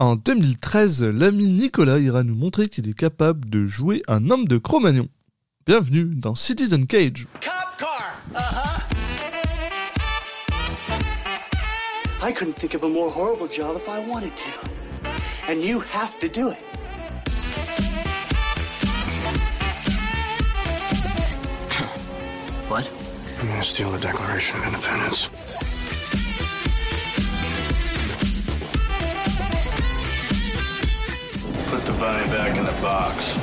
En 2013, l'ami Nicolas ira nous montrer qu'il est capable de jouer un homme de Cro-Magnon. Bienvenue dans Citizen Cage. Cop car. Uh-huh. I couldn't think of a more horrible job if I wanted to. And you have to do it. What? I'm gonna steal the Declaration of Independence? Bunny back in the box.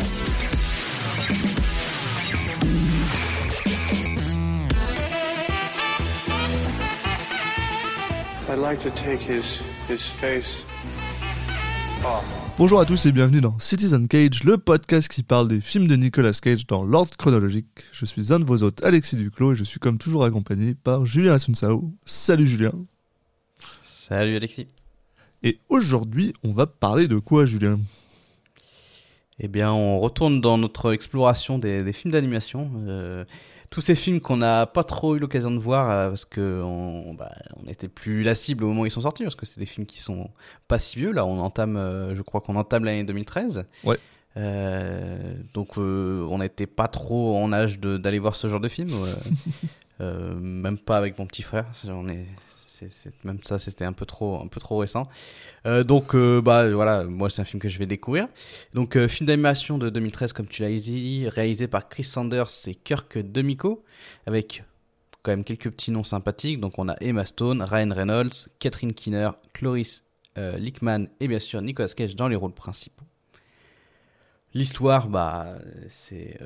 I'd like to take his his face off. Bonjour à tous et bienvenue dans Citizen Cage, le podcast qui parle des films de Nicolas Cage dans l'ordre chronologique. Je suis un de vos hôtes, Alexis Duclos, et je suis comme toujours accompagné par Julien Asunsao. Salut Julien. Salut Alexis. Et aujourd'hui, on va parler de quoi Julien? Eh bien, on retourne dans notre exploration des, des films d'animation. Euh, tous ces films qu'on n'a pas trop eu l'occasion de voir euh, parce que on, bah, plus la cible au moment où ils sont sortis parce que c'est des films qui sont pas si vieux. Là, on entame, euh, je crois qu'on entame l'année 2013. Ouais. Donc, on n'était pas trop en âge d'aller voir ce genre de film. même pas avec mon petit frère. On est, même ça, c'était un peu trop, récent. Euh, donc, euh, bah voilà, moi c'est un film que je vais découvrir. Donc, euh, film d'animation de 2013, comme tu l'as dit, réalisé par Chris Sanders et Kirk Demico, avec quand même quelques petits noms sympathiques. Donc, on a Emma Stone, Ryan Reynolds, Catherine Keener, Cloris Lickman et bien sûr Nicolas Cage dans les rôles principaux. L'histoire, bah, c'est.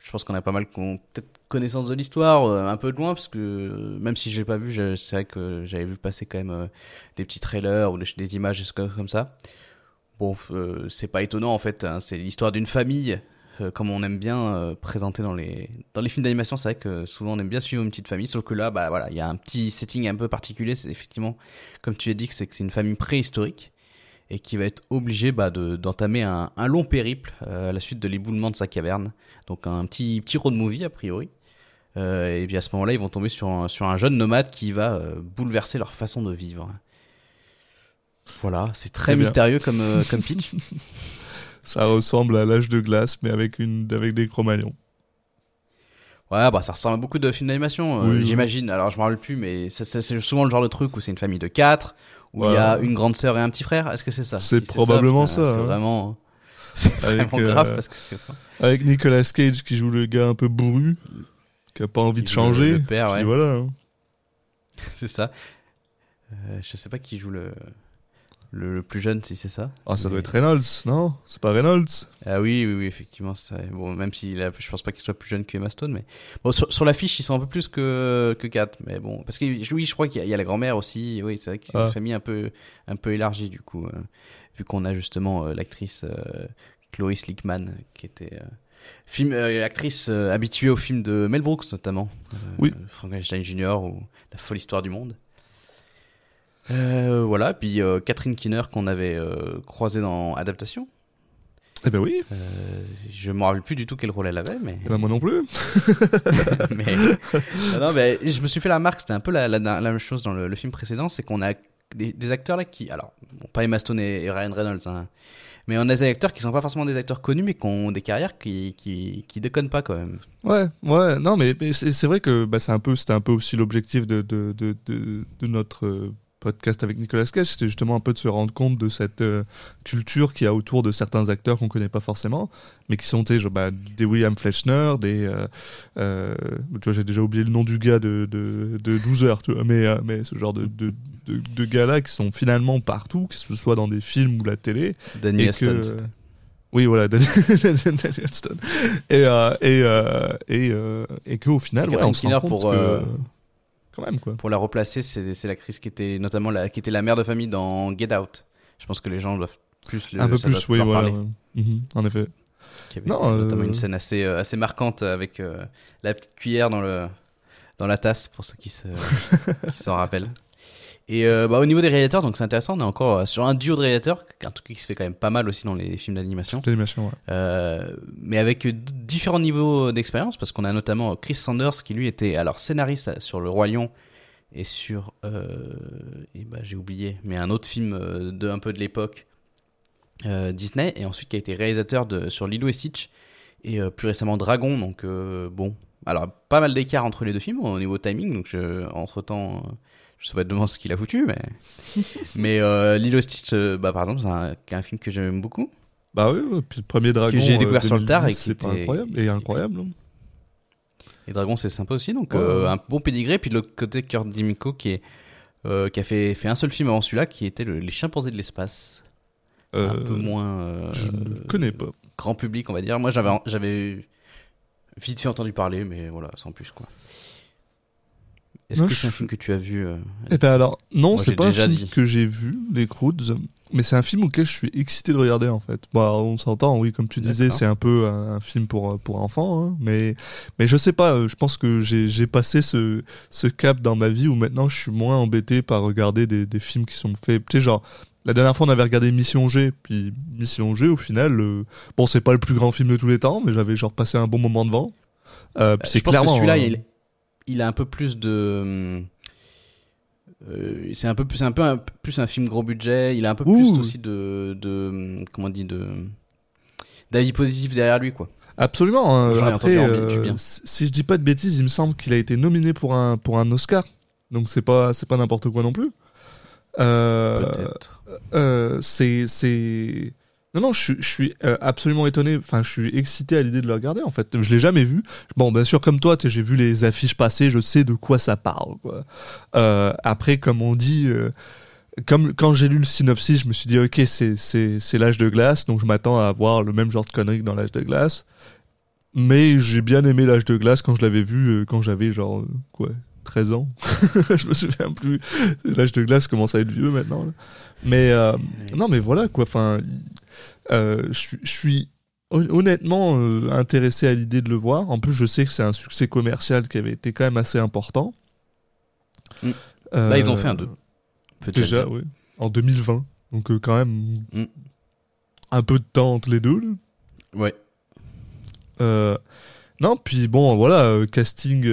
Je pense qu'on a pas mal peut-être connaissance de l'histoire, euh, un peu de loin, parce que euh, même si je l'ai pas vu, c'est vrai que j'avais vu passer quand même euh, des petits trailers ou des, images comme ça. Bon, c'est pas étonnant en fait, hein, c'est l'histoire d'une famille, comme on aime bien présenter dans les, dans les films d'animation. C'est vrai que souvent on aime bien suivre une petite famille, sauf que là, bah voilà, il y a un petit setting un peu particulier. C'est effectivement, comme tu as dit, c'est que c'est une famille préhistorique et qui va être obligée bah, de- d'entamer un, un long périple euh, à la suite de l'éboulement de sa caverne. Donc un petit, petit road movie a priori. Euh, et puis à ce moment-là, ils vont tomber sur un, sur un jeune nomade qui va euh, bouleverser leur façon de vivre. Voilà, c'est très bien. mystérieux comme, comme pitch. Ça ressemble à l'âge de glace, mais avec, une, avec des Cro-Magnons. Ouais, bah ça ressemble à beaucoup de films d'animation, oui. j'imagine. Alors je me rappelle plus, mais c'est- souvent le genre de truc où c'est une famille de quatre, où il y a une grande sœur et un petit frère. Est-ce que c'est ça? C'est Si probablement ça, C'est hein. vraiment, c'est Avec, vraiment euh, grave parce que c'est Avec Nicolas Cage qui joue le gars un peu bourru, qui a pas envie de Qui changer. le père, ouais. voilà. hein. c'est ça. Euh, je sais pas qui joue le le, le plus jeune, si c'est ça. Ah, ça Mais- doit être Reynolds, non? C'est pas Reynolds? Ah oui, oui, oui, effectivement. Bon, même s'il a, je pense pas qu'il soit plus jeune que Emma Stone, mais bon, sur, sur l'affiche, ils sont un peu plus que que 4 mais bon, parce que oui, je crois qu'il y, a- il y a la grand-mère aussi. Oui, c'est vrai que c'est Ah. une famille un peu un peu élargie du coup, euh, vu qu'on a justement euh, l'actrice euh, Cloris Lickman qui était euh, film actrice habituée aux films de Mel Brooks notamment. Oui. Frankenstein Jr. ou La folle histoire du monde. Euh, voilà, puis euh, Catherine Keener qu'on avait euh, croisée dans Adaptation. Eh ben oui, je me rappelle plus du tout quel rôle elle avait, mais. eh ben moi non plus. mais... Non, non, mais je me suis fait la marque, c'était un peu la, la- la même chose dans le, le film précédent, c'est qu'on a des, des acteurs là qui. Alors, bon, pas Emma Stone et, et Ryan Reynolds, hein, mais on a des acteurs qui sont pas forcément des acteurs connus, mais qui ont des carrières qui, qui, qui déconnent pas quand même. Ouais, ouais, non, mais, mais c'est vrai que bah, c'est un peu, c'était un peu aussi l'objectif de, de, de, de, de notre podcast avec Nicolas Cage, c'était justement un peu de se rendre compte de cette euh, culture qu'il y a autour de certains acteurs qu'on connaît pas forcément, mais qui sont des, genre, bah, des William Fleischner, des, euh, euh, tu vois, j'ai déjà oublié le nom du gars de, de, de 12 heures, tu vois, mais, mais ce genre de, de, de, de gars-là qui sont finalement partout, que ce soit dans des films ou la télé, Danny Aston. oui, voilà, Danny Danny Huston. Et, et, et, et qu'au final, Et ouais, on se rend compte pour, que... Quand même, quoi. Pour la replacer, c'est l'actrice qui était notamment la, qui était la mère de famille dans Get Out. Je pense que les gens doivent plus le Un peu plus, oui, voilà. ouais. Mhm, en effet. Qui avait Non, notamment euh, une scène assez, euh, assez marquante avec euh, la petite cuillère dans, le, dans la tasse, pour ceux qui se- qui s'en rappellent. Et euh, bah, au niveau des réalisateurs, donc c'est intéressant, on est encore euh, sur un duo de réalisateurs, un truc qui se fait quand même pas mal aussi dans les films d'animation, L'animation, ouais. Euh, mais avec différents niveaux d'expérience, parce qu'on a notamment Chris Sanders qui lui était alors scénariste sur Le Roi Lion et sur. euh, et bah, j'ai oublié, mais un autre film de un peu de l'époque Disney, et ensuite qui a été réalisateur de, sur Lilo et Stitch, et plus récemment Dragon, donc bon. Alors, pas mal d'écart entre les deux films au niveau timing, donc entre temps. Je sais pas demander ce qu'il a foutu, mais. mais euh, Lilo et Stitch, euh, bah, par exemple, c'est un, un film que j'aime beaucoup. Bah oui, ouais, puis le premier dragon. j'ai découvert sur le 2010, tard et qui était- incroyable. Et incroyable. hein. Et Dragon, c'est sympa aussi, donc Ouais, euh, ouais. un bon pédigré. Puis de l'autre côté, Kurt Dimiko qui, est, euh, qui a fait, fait un seul film avant celui-là, qui était le- Les chimpanzés de l'espace. un Euh, peu moins euh, Je ne connais pas. grand public, on va dire. Moi, j'avais j'avais vite fait entendu parler, mais voilà, sans plus quoi. Est-ce que c'est un film que tu as vu euh, Eh ben alors, non, c'est pas un film dit. que j'ai vu, Les Croods, mais c'est un film auquel je suis excité de regarder en fait. Bah, on s'entend, oui, comme tu disais, c'est un peu un, un film pour, pour enfants, hein, mais, mais je sais pas, euh, je pense que j'ai j'ai passé ce, ce cap dans ma vie où maintenant je suis moins embêté par regarder des, des films qui sont faits. Tu sais, genre, la dernière fois on avait regardé Mission G, puis Mission G, au final, euh, bon, c'est pas le plus grand film de tous les temps, mais j'avais genre passé un bon moment devant. Euh, c'est clairement. celui-là, euh, il, il a un peu plus de. euh, c'est un peu plus, un peu un- plus un film gros budget. Il a un peu Ouh. plus aussi de, de comment on dit de d'avis positif derrière lui quoi. Absolument. hein. Après, euh, si je dis pas de bêtises, il me semble qu'il a été nominé pour un pour un Oscar. Donc c'est pas c'est pas n'importe quoi non plus. Peut-être. euh, c'est c'est non non je, suis- je suis euh, absolument étonné. Enfin je suis excité à l'idée de le regarder en fait. Je l'ai jamais vu. Bon bien sûr comme toi j'ai vu les affiches passer. Je sais de quoi ça parle. Quoi. Euh, après comme on dit. euh, comme quand j'ai lu le synopsis, je me suis dit ok c'est l'âge de glace, donc je m'attends à avoir le même genre de conneries que dans l'âge de glace. Mais j'ai bien aimé l'âge de glace quand je l'avais vu quand j'avais genre quoi 13 ans. je me souviens plus. L'âge de glace commence à être vieux maintenant. là. Mais euh, non mais voilà quoi. Enfin, euh, je suis- honnêtement euh, intéressé à l'idée de le voir. En plus, je sais que c'est un succès commercial qui avait été quand même assez important. Mm. Euh, Là, ils ont fait un deux. Peut-être Déjà, bien. oui. En 2020. Donc, euh, quand même, Mm. un peu de temps entre les deux. là. Ouais. Non, puis bon, voilà, casting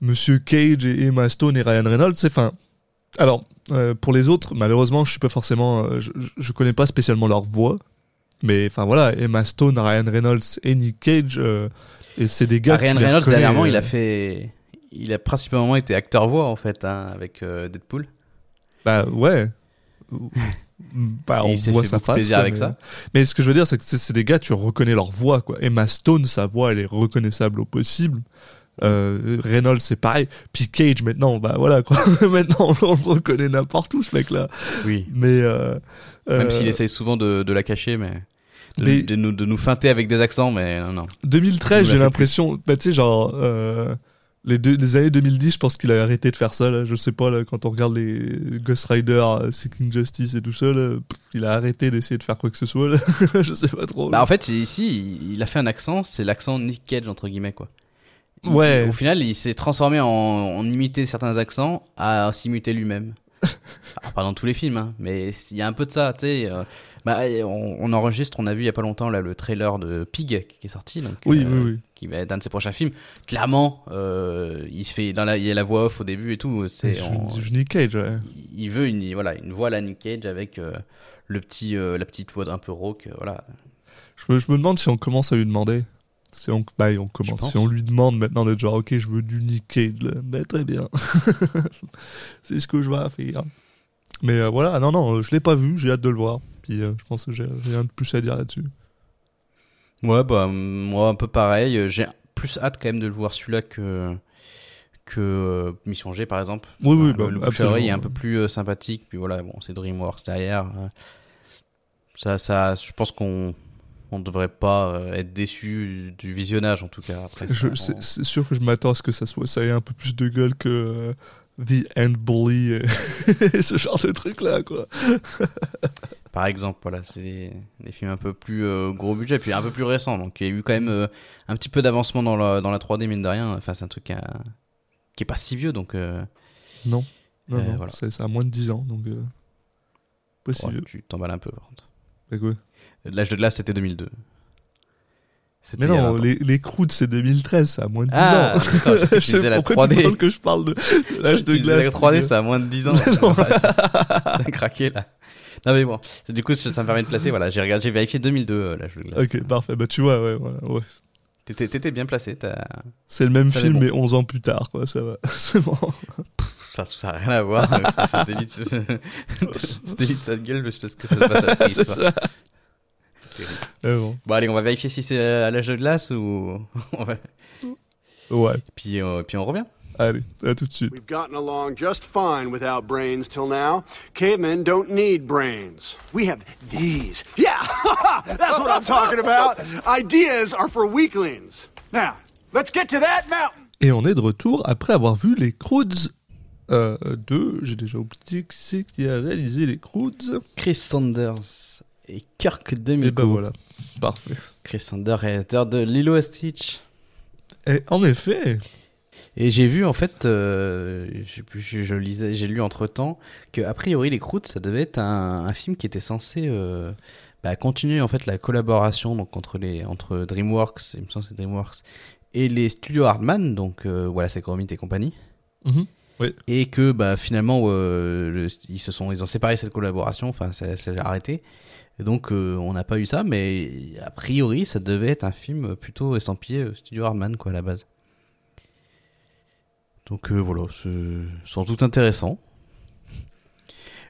Monsieur Cage et Emma Stone et Ryan Reynolds. C'est fin. Alors, euh, pour les autres, malheureusement, je suis pas forcément. euh, je, connais pas spécialement leur voix. Mais enfin voilà, Emma Stone, Ryan Reynolds et Nick Cage, euh, et c'est des gars. Ryan Reynolds dernièrement, il a fait, il a principalement été acteur voix en fait hein, avec euh, Deadpool. Bah ouais. bah, on voit sa face. plaisir quoi, avec mais- ça. Mais ce que je veux dire, c'est que c'est c'est des gars, tu reconnais leur voix, quoi. Emma Stone, sa voix, elle est reconnaissable au possible. Euh, Reynolds, c'est pareil. Puis Cage, maintenant, bah voilà, quoi. maintenant, on le reconnaît n'importe où, ce mec-là. Oui. Mais. Euh, Même euh, s'il essaye souvent de, de la cacher, mais de, Mais- de nous, de nous feinter avec des accents, mais non, non. 2013, Il j'ai l'impression. Bah, tu sais, genre. euh, les, deux, les années 2010, je pense qu'il a arrêté de faire ça. Là. Je sais pas, là, quand on regarde les Ghost Rider, Seeking Justice et tout ça, là, il a arrêté d'essayer de faire quoi que ce soit. Là. je sais pas trop. Bah, en fait, ici, il- il a fait un accent, c'est l'accent Nick Cage, entre guillemets, quoi. Ouais. Au final, il s'est transformé en, en imiter certains accents à s'imiter lui-même. Alors, pas dans tous les films, hein, mais il y a un peu de ça, tu sais. euh, bah, on, on enregistre, on a vu il y a pas longtemps là, le trailer de Pig qui est sorti, donc, oui, euh, oui, oui. qui va être un de ses prochains films. Clairement, euh, il se fait, dans la, il y a la voix off au début et tout. C'est, Nick Cage, ouais. il veut une, voilà, une voix à la Nick Cage avec le petit, la petite voix un peu rauque, voilà. Je me, je me demande si on commence à lui demander. Si on, bah, on commence. Si on lui demande maintenant d'être genre, ok, je veux du Nick Cage, là. Bah, très bien. c'est ce que je vais faire. Mais euh, voilà, non, non, je l'ai pas vu, j'ai hâte de le voir. Puis euh, je pense que j'ai rien de plus à dire là-dessus. Ouais, bah, moi, un peu pareil. Euh, J'ai plus hâte quand même de le voir celui-là que, que Mission G, par exemple. Oui, oui, bah, le, le absolument. est un peu plus sympathique. Puis voilà, bon, c'est DreamWorks derrière. euh, Ça, ça, je pense qu'on on devrait pas euh, être déçu du visionnage, en tout cas. On- C'est sûr que je m'attends à ce que ça soit, ça ait un peu plus de gueule que euh, The End Bully et, ce genre de truc là, quoi. Par exemple, voilà, c'est des, des films un peu plus euh, gros budget, puis un peu plus récents. Donc il y a eu quand même euh, un petit peu d'avancement dans la, dans la 3D, mine de rien. Enfin, c'est un truc qui est pas si vieux, donc Non, non, non, voilà. c'est à moins de 10 ans, donc pas si ouais, vieux. tu t'emballes un peu. Par contre. Que ouais. L'âge de glace, c'était 2002. C'était Mais non, 20 ans. les, les Croods, c'est 2013, ça a moins de 10 Ah, ans. je sais la pourquoi 3D. tu parles que je parle de l'âge de glace. La 3D, ça a moins de 10 ans. T'as craqué là. Non mais bon, du coup ça me permet de placer. Voilà, j'ai regardé, j'ai vérifié 2002 euh, l'âge de glace. Ok, parfait. Bah, tu vois, ouais, voilà, ouais. T'étais, t'étais bien placé. C'est le même film, mais mais 11 ans plus tard, quoi. Ça va. C'est bon. Ça, ça a rien à voir. ça, ça t'évite, t'évite sa gueule parce que ça se passe à C'est quoi. ça. Terrible. Mais bon. Bon allez, on va vérifier si c'est à l'âge de glace ou. on va- Ouais. puis, euh, puis on revient. Allez, à tout de suite. We've gotten along just fine without brains till now. Cavemen don't need brains. We have these. Yeah, that's what I'm talking about. Ideas are for weaklings. Now, let's get to that mountain. Et on est de retour après avoir vu les Croods euh, 2. J'ai déjà oublié qui c'est qui a réalisé les Croods. Chris Sanders et Kirk Et Demico. ben voilà. Parfait. Chris Sanders, réalisateur de Lilo et Stitch. Et en effet, Et j'ai vu en fait, euh, je, lisais, j'ai lu entre temps que a priori les Croods ça devait être un, un film qui était censé euh, bah, continuer en fait la collaboration donc entre les entre DreamWorks, il me semble que c'est DreamWorks et les studios Hardman donc euh, voilà c'est et compagnie Mhm. et que bah finalement euh, le- ils se sont ils ont séparé cette collaboration enfin ça, ça a arrêté et donc euh, on n'a pas eu ça mais a priori ça devait être un film plutôt estampillé euh, studio Hardman quoi à la base. Donc euh, voilà c'est sans doute intéressant.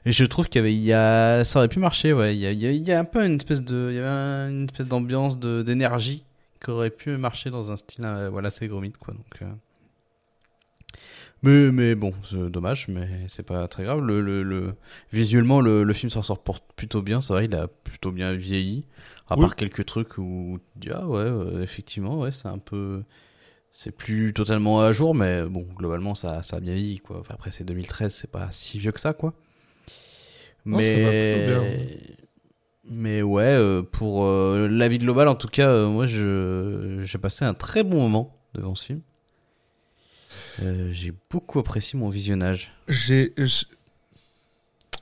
Et je trouve qu'il y a ça aurait pu marcher ouais. Il y a, un peu une espèce de il y une espèce d'ambiance d'énergie qui aurait pu marcher dans un style euh, voilà quoi. Donc mais, mais bon, c'est dommage, mais c'est pas très grave. Le, le, le- Visuellement, le, le film s'en sort plutôt bien. C'est vrai, il a plutôt bien vieilli. À Oui. part quelques trucs où tu dis, ah ouais, euh, effectivement, ouais, c'est un peu. C'est plus totalement à jour, mais bon, globalement, ça, ça a bien vieilli, quoi. Enfin, après, c'est 2013, c'est pas si vieux que ça, quoi. Non, ça va plutôt bien. Mais ouais, euh, pour euh, l'avis global, en tout cas, euh, moi, je j'ai passé un très bon moment devant ce film. Euh, j'ai beaucoup apprécié mon visionnage. j'ai. Je.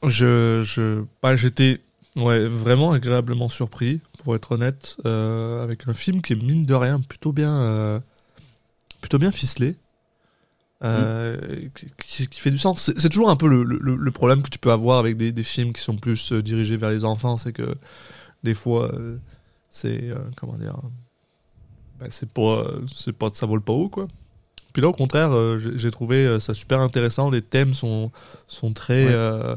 Je. je- bah, J'étais ouais, vraiment agréablement surpris, pour être honnête, euh, avec un film qui est mine de rien plutôt bien. euh, plutôt bien ficelé. euh, qui, qui fait du sens. C'est c'est toujours un peu le, le- le problème que tu peux avoir avec des, des films qui sont plus dirigés vers les enfants, c'est que des fois, c'est comment dire, bah, c'est pas, c'est pas, ça vole pas haut quoi. Puis là, au contraire, euh, j'ai trouvé euh, ça super intéressant. Les thèmes sont sont très Ouais. euh,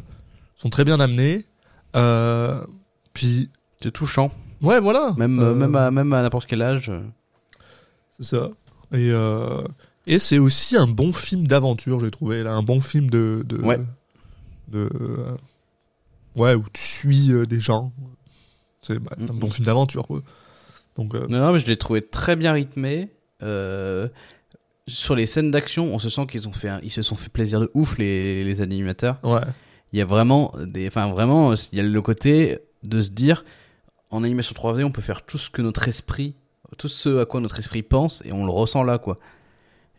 sont très bien amenés. Euh, puis C'est touchant, ouais, voilà. même, Euh, même à, même à n'importe quel âge. C'est ça. Et, et c'est aussi un bon film d'aventure, j'ai trouvé. Là, un bon film de. de Ouais. de ouais, où tu suis des gens. C'est bah, un Mhm. bon film d'aventure, quoi. Donc, Non, non, mais je l'ai trouvé très bien rythmé. Euh, sur les scènes d'action, on se sent qu'ils ont fait, un- ils se sont fait plaisir de ouf les, les animateurs. ouais. Il y a vraiment des, enfin vraiment, il y a le côté de se dire, en animation 3D, on peut faire tout ce que notre esprit, tout ce à quoi notre esprit pense, et on le ressent là, quoi.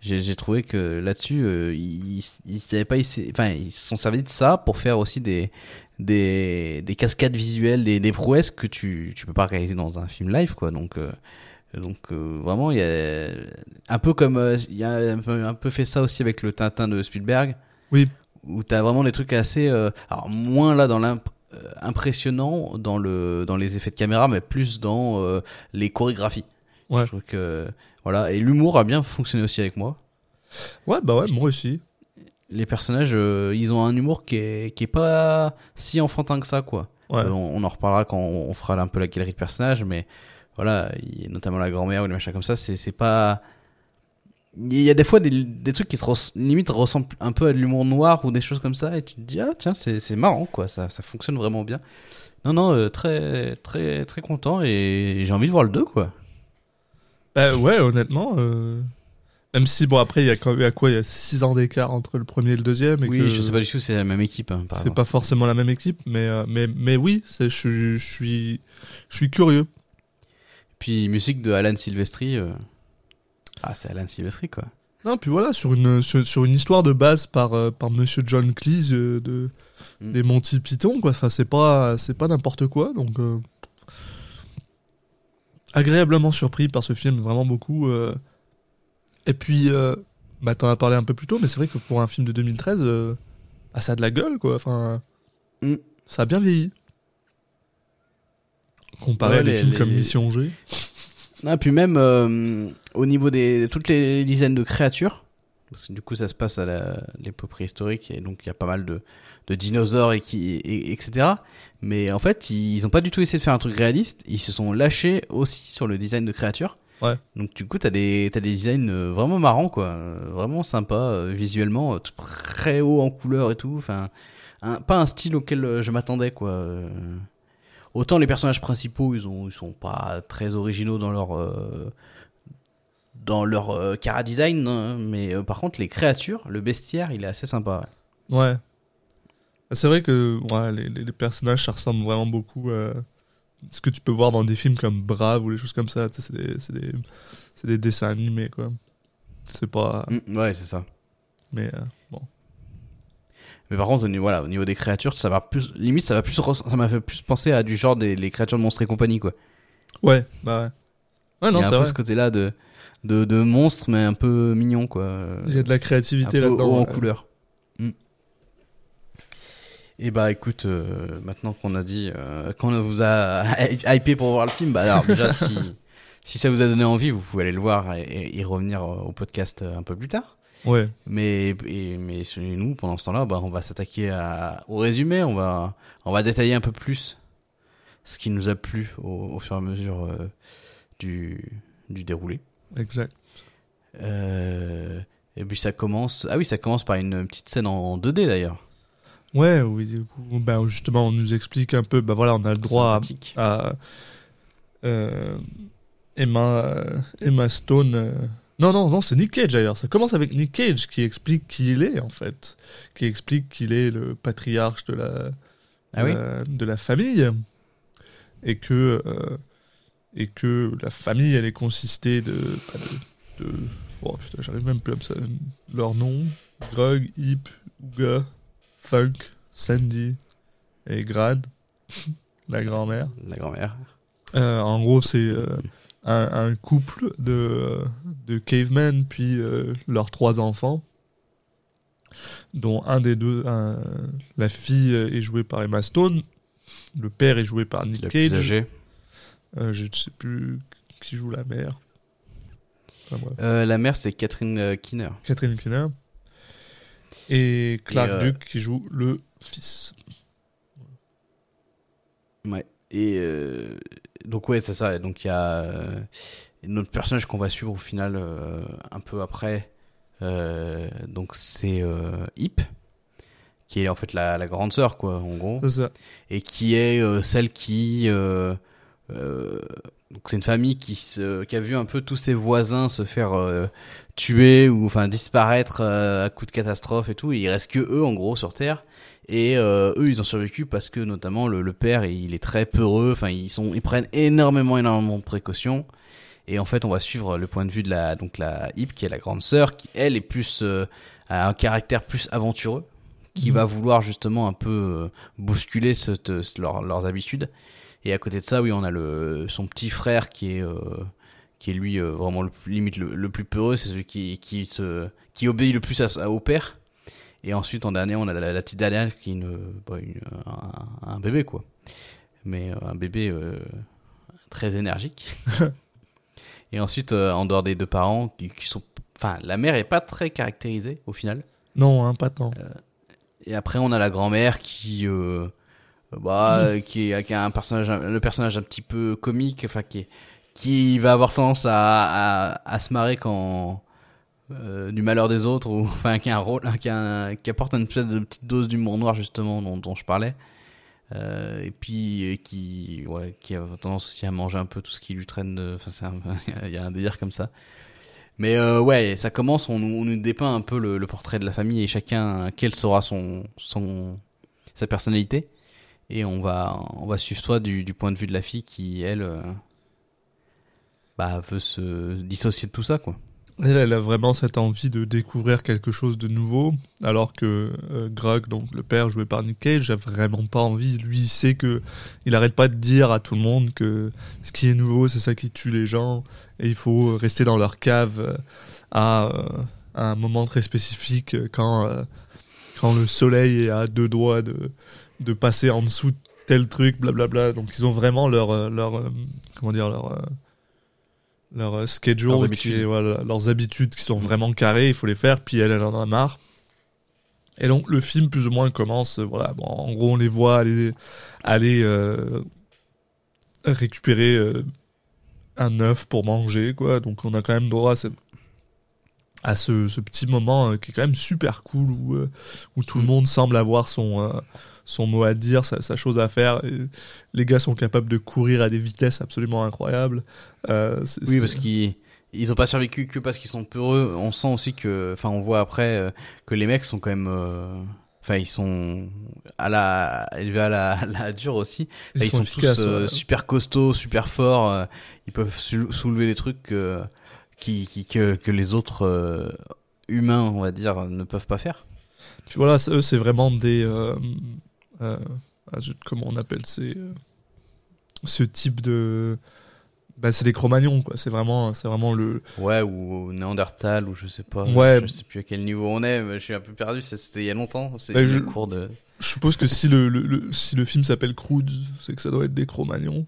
J'ai trouvé que là-dessus, euh, ils, ils pas, enfin, ils se sont servis de ça pour faire aussi des, des, des cascades visuelles, des, des prouesses que tu, tu peux pas réaliser dans un film live, quoi. Donc, euh, donc euh, vraiment, il y a un peu comme, euh, il y a un peu, un peu fait ça aussi avec le Tintin de Spielberg Oui. où t'as vraiment des trucs assez euh, alors moins là dans l'imp euh, dans le dans les effets de caméra mais plus dans euh, les chorégraphies Ouais. je trouve que voilà et l'humour a bien fonctionné aussi avec moi Ouais, bah ouais, moi aussi. les personnages ils ont un humour qui est qui est pas si enfantin que ça quoi Ouais. On, on en reparlera quand on, on fera un peu la galerie de personnages mais voilà y notamment la grand-mère ou les machins comme ça c'est pas il y a des fois des, des trucs qui se res- limite ressemblent un peu à de l'humour noir ou des choses comme ça et tu te dis ah tiens c'est marrant quoi ça ça fonctionne vraiment bien non non euh, très très très content et j'ai envie de voir le 2 quoi Bah ouais, honnêtement. euh, Même si, bon, après, il y a quand même, a quoi Il y a 6 ans d'écart entre le premier et le deuxième. Et oui que je sais pas du tout c'est la même équipe hein, C'est pas forcément la même équipe, mais, euh, mais, mais oui, c'est- je, je, je suis, je suis curieux. Puis musique de Alan Silvestri euh, ah c'est Alan Silvestri quoi Non, puis voilà, sur une, sur, sur une histoire de base par, euh, par Monsieur John Cleese euh, de, Mm. des Monty Python, quoi. Enfin, c'est pas, c'est pas n'importe quoi, donc. euh, agréablement surpris par ce film, vraiment beaucoup. euh. Et puis, euh, bah, t'en as parlé un peu plus tôt, mais c'est vrai que pour un film de 2013, euh, bah, ça a de la gueule, quoi. Enfin, Mm. ça a bien vieilli. Comparé Ouais, à des les- films les- comme Mission G. Ah, puis même euh, au niveau des toutes les dizaines de créatures, parce que du coup ça se passe à la- l'époque préhistorique et donc il y a pas mal de, de dinosaures et qui et- etc. Mais en fait ils ont pas du tout essayé de faire un truc réaliste, ils se sont lâchés aussi sur le design de créatures. Ouais. Donc du coup t'as des t'as des designs euh, vraiment marrants quoi, vraiment sympa euh, visuellement, tout très haut en couleur et tout. Enfin un- pas un style auquel je m'attendais quoi. Autant les personnages principaux, ils ont, ils sont pas très originaux dans leur euh, dans leur euh, cara design, hein, mais euh, par contre les créatures, le bestiaire, il est assez sympa. ouais. Ouais. C'est vrai que ouais, les, personnages, ça ressemble vraiment beaucoup à ce que tu peux voir dans des films comme Brave ou les choses comme ça. Tu sais, C'est des, c'est des, dessins animés, quoi. C'est pas. Mm, ouais, c'est ça. Mais euh. Mais par contre, au niveau, voilà, au niveau des créatures, ça va plus, limite, ça va plus, ça m'a fait plus penser à du genre des les créatures de monstres et compagnie, quoi. Ouais, bah ouais. Ouais, il non, y a un c'est peu vrai. ce côté-là de, de, de monstres, mais un peu mignon, quoi. Il y a de la créativité là-dedans. en ouais. couleur. Mm. Et bah écoute, euh, maintenant qu'on a dit, euh, qu'on vous a hypé pour voir le film, bah alors déjà si, si ça vous a donné envie, vous pouvez aller le voir et, et y revenir au podcast un peu plus tard. Ouais. Mais, et- mais nous, pendant ce temps-là, bah, on va s'attaquer à- au résumé, on va, on va détailler un peu plus ce qui nous a plu au, au fur et à mesure euh, du, du déroulé. Exact. Euh, et puis ça commence, ah oui, ça commence par une petite scène en 2D d'ailleurs. Ouais, oui, ben, justement, on nous explique un peu, bah voilà, on a le droit à, euh, Emma, Emma Stone. Non, non, non, c'est Nick Cage d'ailleurs. Ça commence avec Nick Cage qui explique qui il est en fait, qui explique qu'il est le patriarche de la, Ah oui. euh, de la famille et que euh, et que la famille elle est consistée de de, de oh putain j'arrive même plus à me sa- leur nom Grug, Hip, Uga, Funk, Sandy et Grad la grand-mère La grand-mère. euh, en gros, c'est un, un couple de, de cavemen, puis euh, leurs trois enfants, dont un des deux, un- la fille est jouée par Emma Stone, le père est joué par Nick Cage, âgé. Euh, je ne sais plus qui joue la mère. Enfin, bref. Euh, la mère, c'est Catherine euh, Keener. Catherine Keener. Et Clark Et, euh, Duke qui joue le fils. Ouais. Et euh, donc ouais, c'est ça. Donc il y a euh, notre personnage qu'on va suivre au final euh, un peu après. donc c'est Hip, qui est en fait la, la grande sœur quoi, en gros, C'est ça. et qui est euh, celle qui euh, euh, donc c'est une famille qui se, qui a vu un peu tous ses voisins se faire tuer ou enfin disparaître à coup de catastrophe et tout. Et il reste que eux en gros sur Terre. Et euh, eux, ils ont survécu parce que notamment le, le père, il est très peureux. Enfin, ils sont, ils prennent énormément, énormément de précautions. Et en fait, on va suivre le point de vue de la, donc la Hip, qui est la grande sœur, qui elle est plus euh, a un caractère plus aventureux, qui Mhm. va vouloir justement un peu euh, bousculer cette, ce- leur- leurs habitudes. Et à côté de ça, oui, on a le son petit frère qui est qui est lui vraiment le limite le, le plus peureux, c'est celui qui qui se qui obéit le plus à, à- au père. Et ensuite, en dernier, on a la, la petite dernière qui est une, bah, une- un, un bébé, quoi. Mais euh, un bébé euh, très énergique. Et ensuite, euh, en dehors des deux parents, qui, qui sont. Enfin, la mère est pas très caractérisée au final. Non, hein, pas tant. Et après, on a la grand-mère qui. euh, bah, qui, est- qui a un personnage, le personnage un petit peu comique, enfin, qui, est- qui va avoir tendance à, à, à se marrer quand. Euh, du malheur des autres, ou enfin, qui a un rôle, qui, apporte une petite dose d'humour noir, justement, dont, je parlais. Euh, et puis euh, qui, a tendance aussi à manger un peu tout ce qui lui traîne. Enfin, il y a un délire comme ça. Mais ouais, ça commence, on, nous- dépeint un peu le, portrait de la famille et chacun quelle sera son, sa personnalité. Et on va on va suivre toi du, point de vue de la fille qui elle bah veut se dissocier de tout ça quoi. Elle, a vraiment cette envie de découvrir quelque chose de nouveau, alors que euh, Greg, donc le père joué par Nick Cage, a vraiment pas envie. Lui, il sait que il arrête pas de dire à tout le monde que ce qui est nouveau, c'est ça qui tue les gens, et il faut rester dans leur cave euh, à, euh, à un moment très spécifique quand euh, quand le soleil est à deux doigts de de passer en dessous de tel truc, blablabla. Donc ils ont vraiment leur leur comment dire leur leur euh, schedule, Leurs qui voilà, leurs habitudes qui sont vraiment carrées, il faut les faire, puis elle, elle en a marre. Et donc le film plus ou moins commence, euh, voilà, bon, en gros on les voit aller, aller euh, récupérer euh, un œuf pour manger, quoi. Donc on a quand même droit à, cette- à ce, ce petit moment euh, qui est quand même super cool où, où tout le monde semble avoir son, son mot à dire, sa, sa chose à faire. Et les gars sont capables de courir à des vitesses absolument incroyables. Euh, Oui, parce qu'ils ils ont pas survécu que parce qu'ils sont peureux. On sent aussi que, enfin, on voit après euh, que les mecs sont quand même, euh, enfin, ils sont à la élevés à la, à la dure aussi. Ils, sont, tous ouais. super costauds, super forts. ils peuvent sou- soulever des trucs euh, qui, qui- que, que les autres humains, on va dire, ne peuvent pas faire. Puis voilà, eux, c'est vraiment des. Euh, euh, comment on appelle ces, euh, ce type de. Bah, c'est des Cro-Magnons, quoi. C'est vraiment, c'est vraiment le. Ouais, ou Néandertal, ou je sais pas. Ouais. Je sais plus à quel niveau on est, mais je suis un peu perdu. C'était il y a longtemps. C'est Bah, je- cours de. Je suppose que si le, le, le- si le film s'appelle Croods, c'est que ça doit être des Cro-Magnons.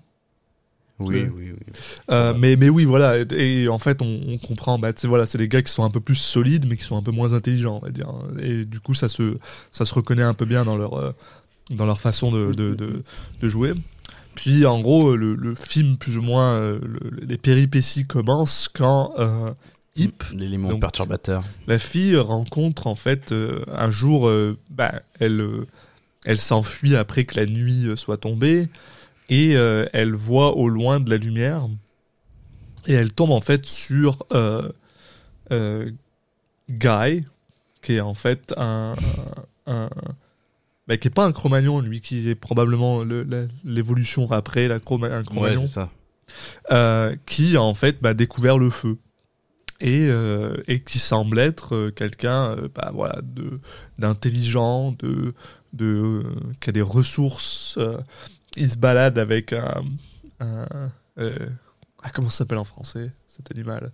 Oui, Ouais. oui, oui. Euh, mais, mais oui, voilà. Et, et en fait, on, on comprend. Bah, voilà, c'est des gars qui sont un peu plus solides, mais qui sont un peu moins intelligents, on va dire. Et du coup, ça se, ça se reconnaît un peu bien dans leur, euh, dans leur façon de, de, de, de jouer. Puis, en gros, le, le film, plus ou moins, euh, le- les péripéties commencent quand euh, Hip, L'élément perturbateur. la fille rencontre en fait euh, un jour, euh, bah, elle, euh, elle s'enfuit après que la nuit euh, soit tombée et euh, elle voit au loin de la lumière et elle tombe en fait sur euh, euh, Guy, qui est en fait un, un bah, qui est pas un Cro-Magnon, lui, qui est probablement l'évolution après la Chroma- un Cro-Magnon ça. euh, qui a en fait bah, découvert le feu et, euh, et qui semble être euh, quelqu'un bah, voilà, d'intelligent, de, de qui a des ressources. il se balade avec un, un ah, comment ça s'appelle en français? Cet animal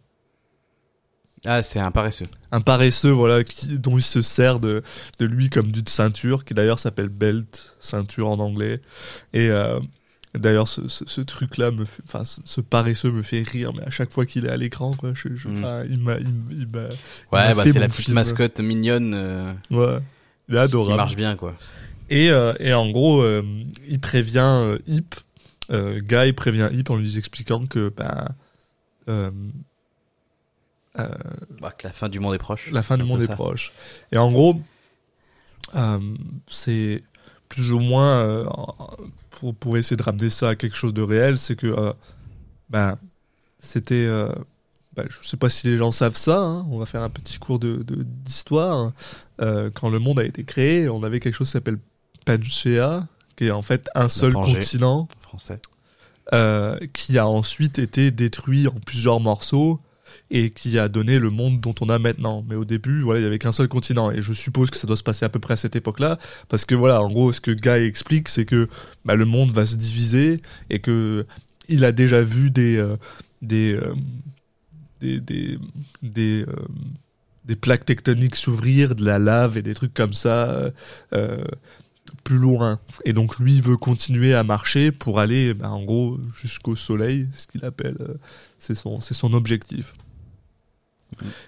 Ah, c'est un paresseux. un paresseux voilà qui, dont il se sert de, de lui comme d'une ceinture qui d'ailleurs s'appelle belt ceinture en anglais et euh, d'ailleurs ce, ce, truc là me fait ce, ce paresseux me fait rire mais à chaque fois qu'il est à l'écran quoi je, je- Mm. il m'a Ouais, bah, c'est la petite film. mascotte mignonne euh, ouais il est qui adorable marche bien, quoi. et, euh, et en gros euh, il prévient Hip Guy prévient Hip en lui expliquant que bah euh, Bah, que la fin du monde est proche. La fin du monde est ça. proche. Et en gros, euh, c'est plus ou moins euh, pour, pour essayer de ramener ça à quelque chose de réel, c'est que ben c'était ben, je sais pas si les gens savent ça, hein, on va faire un petit cours de de- d'histoire. Euh, quand le monde a été créé, on avait quelque chose qui s'appelle Pangea, qui est en fait un seul continent Français. qui a ensuite été détruit en plusieurs morceaux et qui a donné le monde dont on a maintenant. Mais au début, voilà, il y avait qu'un seul continent et je suppose que ça doit se passer à peu près à cette époque-là parce que voilà, en gros, ce que Guy explique, c'est que bah, le monde va se diviser et que il a déjà vu des euh, euh, des des des, euh, des plaques tectoniques s'ouvrir, de la lave et des trucs comme ça. Plus loin. Et donc lui veut continuer à marcher pour aller bah, en gros jusqu'au soleil ce qu'il appelle euh, c'est son son objectif.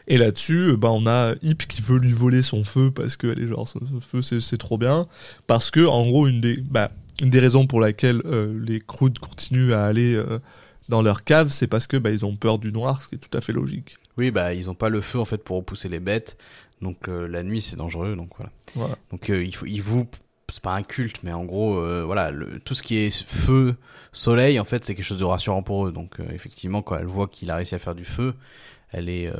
Et là-dessus bah on a Hip qui veut lui voler son feu parce que est genre ce, feu c'est trop bien. Parce que en gros une des bah, une des raisons pour laquelle euh, les Croods continuent à aller euh, dans leur cave c'est parce que bah, ils ont peur du noir ce qui est tout à fait logique. Oui, bah, ils ont pas le feu, en fait, pour repousser les bêtes. Donc, euh, la nuit, c'est dangereux, donc voilà. voilà. Donc, il faut, ils vous, c'est pas un culte, mais en gros, euh, voilà, le, tout ce qui est feu, soleil, en fait, c'est quelque chose de rassurant pour eux. Donc, euh, effectivement, quand elle voit qu'il a réussi à faire du feu, elle est, euh,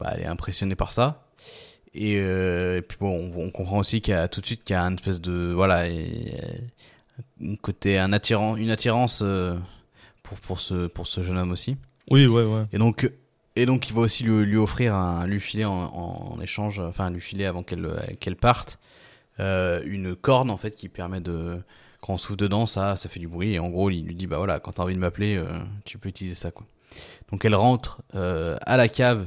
bah, elle est impressionnée par ça. Et, et puis bon, on, on comprend aussi qu'il y a tout de suite qu'il y a une espèce de, voilà, et, euh, un côté, un attirant, une attirance pour pour ce pour ce jeune homme aussi. oui ouais ouais Et donc, Et donc il va aussi lui, lui offrir, un, lui filer en, en échange, enfin lui filer avant qu'elle qu'elle parte, euh, une corne en fait qui permet de quand on souffle dedans, ça, ça fait du bruit. Et en gros, il lui dit bah voilà, quand t'as envie de m'appeler, euh, tu peux utiliser ça quoi. Donc elle rentre euh, à la cave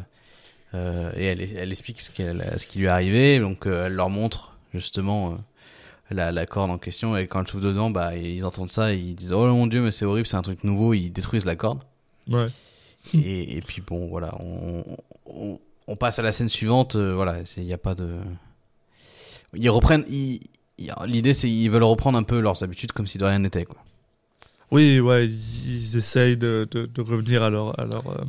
et elle, elle explique ce, qu'elle, ce qui lui est arrivé. Donc elle leur montre justement la, la corde en question. Et quand elle souffle dedans, bah ils entendent ça et ils disent oh mon dieu, mais c'est horrible, c'est un truc nouveau. Ils détruisent la corde. Ouais. Et, et puis bon, voilà, on, on, on passe à la scène suivante. voilà, il n'y a pas de. Ils reprennent. L'idée, c'est qu'ils veulent reprendre un peu leurs habitudes comme si de rien n'était. Quoi. Oui, ouais, ils essayent de, de, de revenir à leur, à leur, euh,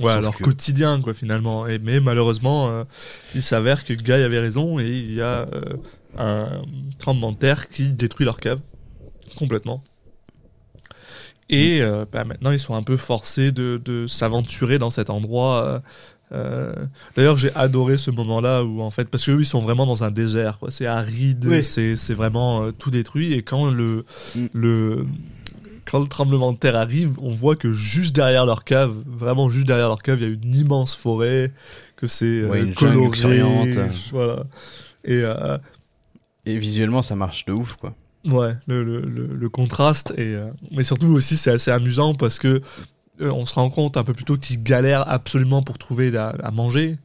ouais, à Sauf leur que- quotidien, quoi, finalement. Et, mais malheureusement, euh, il s'avère que Guy avait raison et il y a euh, un tremblement de terre qui détruit leur cave complètement. Et bah, maintenant, ils sont un peu forcés de, de s'aventurer dans cet endroit. Euh, D'ailleurs, j'ai adoré ce moment-là où, en fait, parce que eux, ils sont vraiment dans un désert. quoi. C'est aride, Oui. c'est vraiment euh, tout détruit. Et quand le, Mm. le quand le tremblement de terre arrive, on voit que juste derrière leur cave, vraiment juste derrière leur cave, il y a une immense forêt, que c'est euh, Ouais, coloré, voilà. Et euh, Et visuellement, ça marche de ouf. quoi. ouais, le, le, le, le contraste et euh, mais surtout aussi c'est assez amusant parce que euh, on se rend compte un peu plus tôt qu'ils galèrent absolument pour trouver à manger,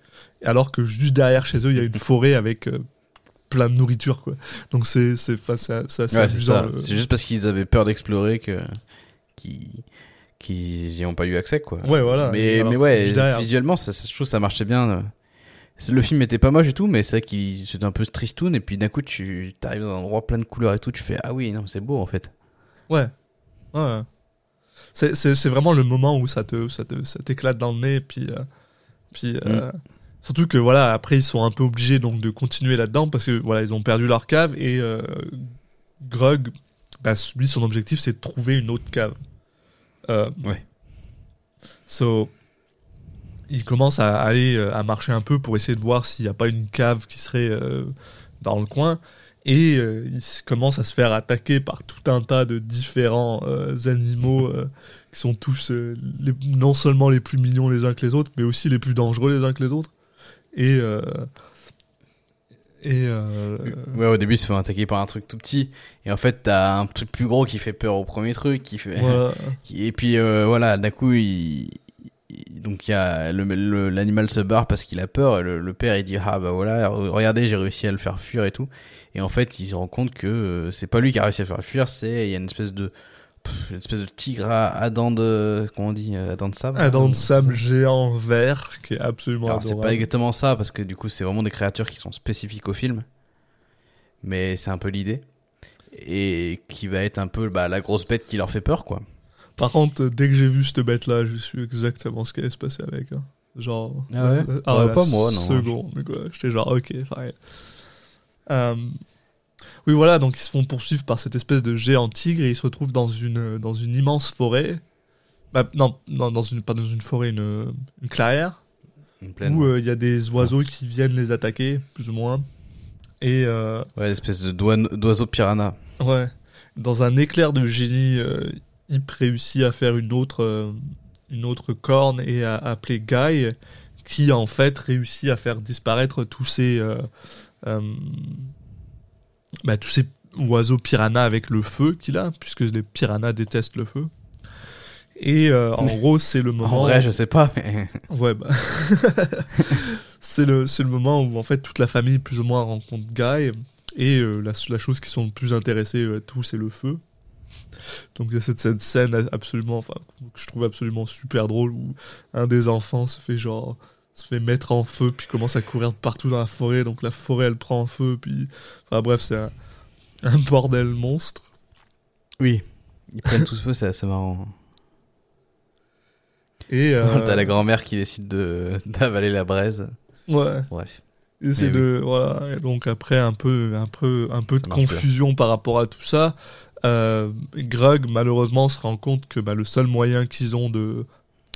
alors que juste derrière chez eux il y a une forêt avec euh, plein de nourriture quoi. Donc c'est c'est Ouais, le- C'est juste parce qu'ils avaient peur d'explorer que qu'ils qu'ils n'y ont pas eu accès. quoi. Ouais voilà. Mais, Alors mais ouais, visuellement, ça, ça- je trouve que ça marchait bien. euh. Le film était pas moche et tout, mais c'est vrai qu'il c'était un peu tristoun. Et puis d'un coup, tu arrives dans un endroit plein de couleurs et tout, tu fais Ah oui, non, c'est beau en fait. Ouais. Ouais. C'est, c'est, c'est vraiment le moment où ça te, ça te, ça t'éclate dans le nez. Puis, euh, puis euh, surtout que voilà, après ils sont un peu obligés donc de continuer là-dedans parce que voilà, ils ont perdu leur cave et euh, Grug, bah, lui son objectif c'est de trouver une autre cave. Euh, Ouais. So, il commence à aller à marcher un peu pour essayer de voir s'il n'y a pas une cave qui serait dans le coin. Et euh, il commence à se faire attaquer par tout un tas de différents euh, animaux euh, qui sont tous euh, les- non seulement les plus mignons les uns que les autres, mais aussi les plus dangereux les uns que les autres. Et et Ouais, au début, ils se font attaquer par un truc tout petit. Et en fait, t'as un truc plus gros qui fait peur au premier truc. Qui fait... voilà. Et puis voilà, d'un coup, il... donc il y a l'animal se barre parce qu'il a peur. Et le, le père il dit ah bah voilà, re- regardez, j'ai réussi à le faire fuir et tout. Et en fait, il se rend compte que euh, c'est pas lui qui a réussi à faire fuir, c'est il y a une espèce de une espèce de tigre à, à dents de comment on dit euh, à dents de sable. un dent de sable géant vert qui est absolument Alors c'est pas exactement ça parce que du coup c'est vraiment des créatures qui sont spécifiques au film, mais c'est un peu l'idée et qui va être un peu bah, la grosse bête qui leur fait peur quoi. Par contre, dès que j'ai vu cette bête-là, je suis exactement ce qui allait se passer avec. hein. Genre. Ah ouais? la- Ouais, la pas moi, non. Seconde, quoi. J'étais genre, ok. Euh, oui, voilà, donc ils se font poursuivre par cette espèce de géant tigre et ils se retrouvent dans une, dans une immense forêt. Bah, non, non, dans une, pas dans une forêt, une, une clairière Une plaine. où euh, il y a des oiseaux qui viennent les attaquer, plus ou moins. Et euh, Ouais, l'espèce d'oiseau piranha. Ouais. Dans un éclair de génie, euh, Hip réussit à faire une autre, une autre corne et à appeler Guy, qui en fait réussit à faire disparaître tous ces, bah, tous ces oiseaux piranhas avec le feu qu'il a, puisque les piranhas détestent le feu. Et euh, en gros, c'est le moment. En vrai, je sais pas, mais. Ouais, bah. c'est le, c'est le moment où en fait toute la famille plus ou moins rencontre Guy et euh, la, la chose qui sont le plus intéressés euh, à tous c'est le feu. Donc il y a cette, cette scène absolument, enfin que je trouve absolument super drôle où un des enfants se fait genre se fait mettre en feu puis commence à courir partout dans la forêt donc la forêt elle prend en feu puis enfin bref c'est un, un bordel monstre. Oui. Ils prennent tout ce feu, c'est assez marrant. Et euh, T'as la grand-mère qui décide de d'avaler la braise. ouais. Bref. Et c'est Mais de voilà et donc après un peu un peu un peu de Ça confusion par rapport à tout ça euh, Grug malheureusement se rend compte que bah, le seul moyen qu'ils ont de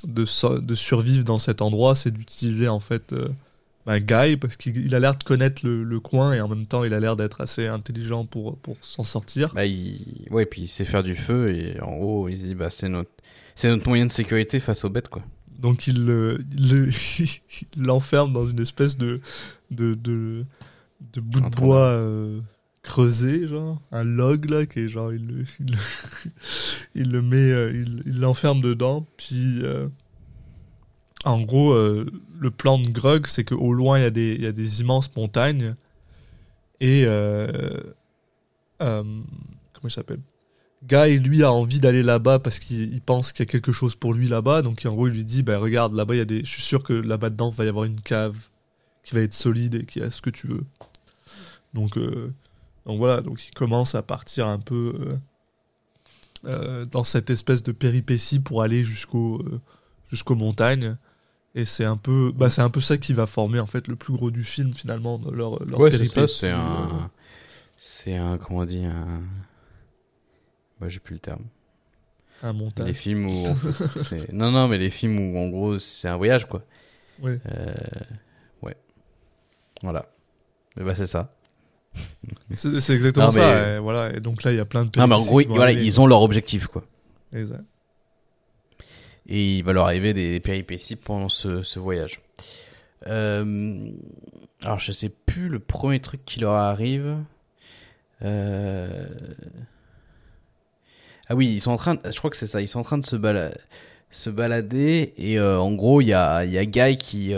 de, so- de survivre dans cet endroit c'est d'utiliser en fait euh, bah, Guy parce qu'il il a l'air de connaître le, le coin et en même temps il a l'air d'être assez intelligent pour pour s'en sortir Bah, il... Ouais, puis il sait faire du feu et en gros, il se dit, bah, c'est notre... notre moyen de sécurité face aux bêtes, quoi. Donc il le- il le- il l'enferme dans une espèce de de, de, de bout de bois euh, creusé, genre un log là qui est genre il le, il le, met, euh, il l'enferme dedans, puis euh, en gros euh, le plan de Grug c'est qu'au loin il y a des il y a des immenses montagnes et comment il s'appelle? Guy, lui, a envie d'aller là-bas parce qu'il il pense qu'il y a quelque chose pour lui là-bas. Donc, en gros, il lui dit bah, Regarde, là-bas, il y a des. Je suis sûr que là-bas dedans, il va y avoir une cave qui va être solide et qui a ce que tu veux. Donc, donc voilà, donc il commence à partir un peu euh, euh, dans cette espèce de péripétie pour aller jusqu'au, euh, jusqu'aux montagnes. Et c'est un peu, bah, c'est un peu ça qui va former en fait le plus gros du film finalement, leur, leur Ouais, péripétie. c'est un. C'est un. Comment on dit un... Bah, j'ai plus le terme. un montage. Les films où. en fait, c'est- non, non, mais les films où en gros c'est un voyage quoi. Ouais. Euh, Ouais. Voilà. Et bah, c'est ça. C'est exactement Non, mais- ça. Et voilà. Et donc là, il y a plein de Non, mais en gros, voilà, ils ont leur objectif quoi. Exact. Et il va leur arriver des péripéties pendant ce, ce voyage. Euh, alors, je sais plus le premier truc qui leur arrive. Euh, Ah oui, ils sont en train. de- Je crois que c'est ça. Ils sont en train de se, bala- se balader et euh, en gros, il y a, il y a Guy qui.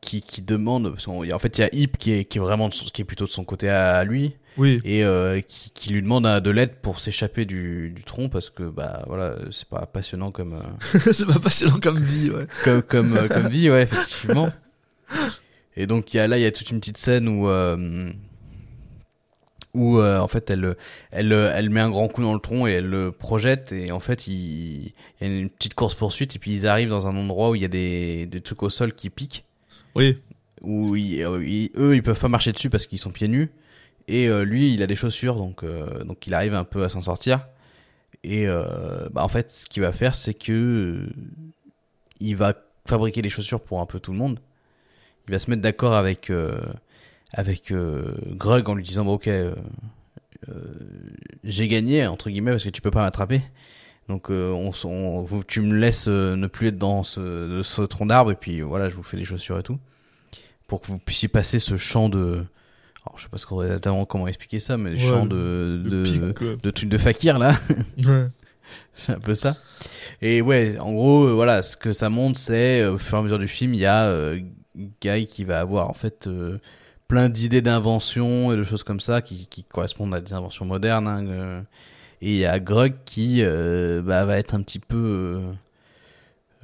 Qui, qui demande, parce qu'en- en fait il y a Hip qui est, qui est vraiment de son- qui est plutôt de son côté à lui, Oui. et euh, qui, qui lui demande euh, de l'aide pour s'échapper du, du tronc parce que bah voilà c'est pas passionnant comme euh, c'est pas passionnant comme vie, ouais. comme comme, euh, comme vie ouais effectivement et donc y a là il y a toute une petite scène où où en fait elle elle elle met un grand coup dans le tronc et elle le projette et en fait il, il y a une petite course poursuite et puis ils arrivent dans un endroit où il y a des, des trucs au sol qui piquent Oui. où ils- euh, ils- eux ils peuvent pas marcher dessus parce qu'ils sont pieds nus. Et euh, lui il a des chaussures donc euh, donc il arrive un peu à s'en sortir. Et bah en fait ce qu'il va faire c'est que il va fabriquer les chaussures pour un peu tout le monde. Il va se mettre d'accord avec avec Grug en lui disant ok j'ai gagné entre guillemets parce que tu peux pas m'attraper donc euh, on, on- tu me laisses euh, ne plus être dans ce, ce tronc d'arbre et puis voilà je vous fais les chaussures et tout pour que vous puissiez passer ce champ de alors, je sais pas ce qu'on exactement comment expliquer ça mais Ouais, champ de de, pic, de trucs de fakir là Ouais. c'est un peu ça. Et ouais, en gros, euh, voilà, ce que ça montre, c'est euh, au fur et à mesure du film, il y a euh, Guy qui va avoir en fait euh, plein d'idées d'inventions et de choses comme ça qui, qui correspondent à des inventions modernes. hein, euh, et il y a Grug qui euh, bah, va être un petit peu euh,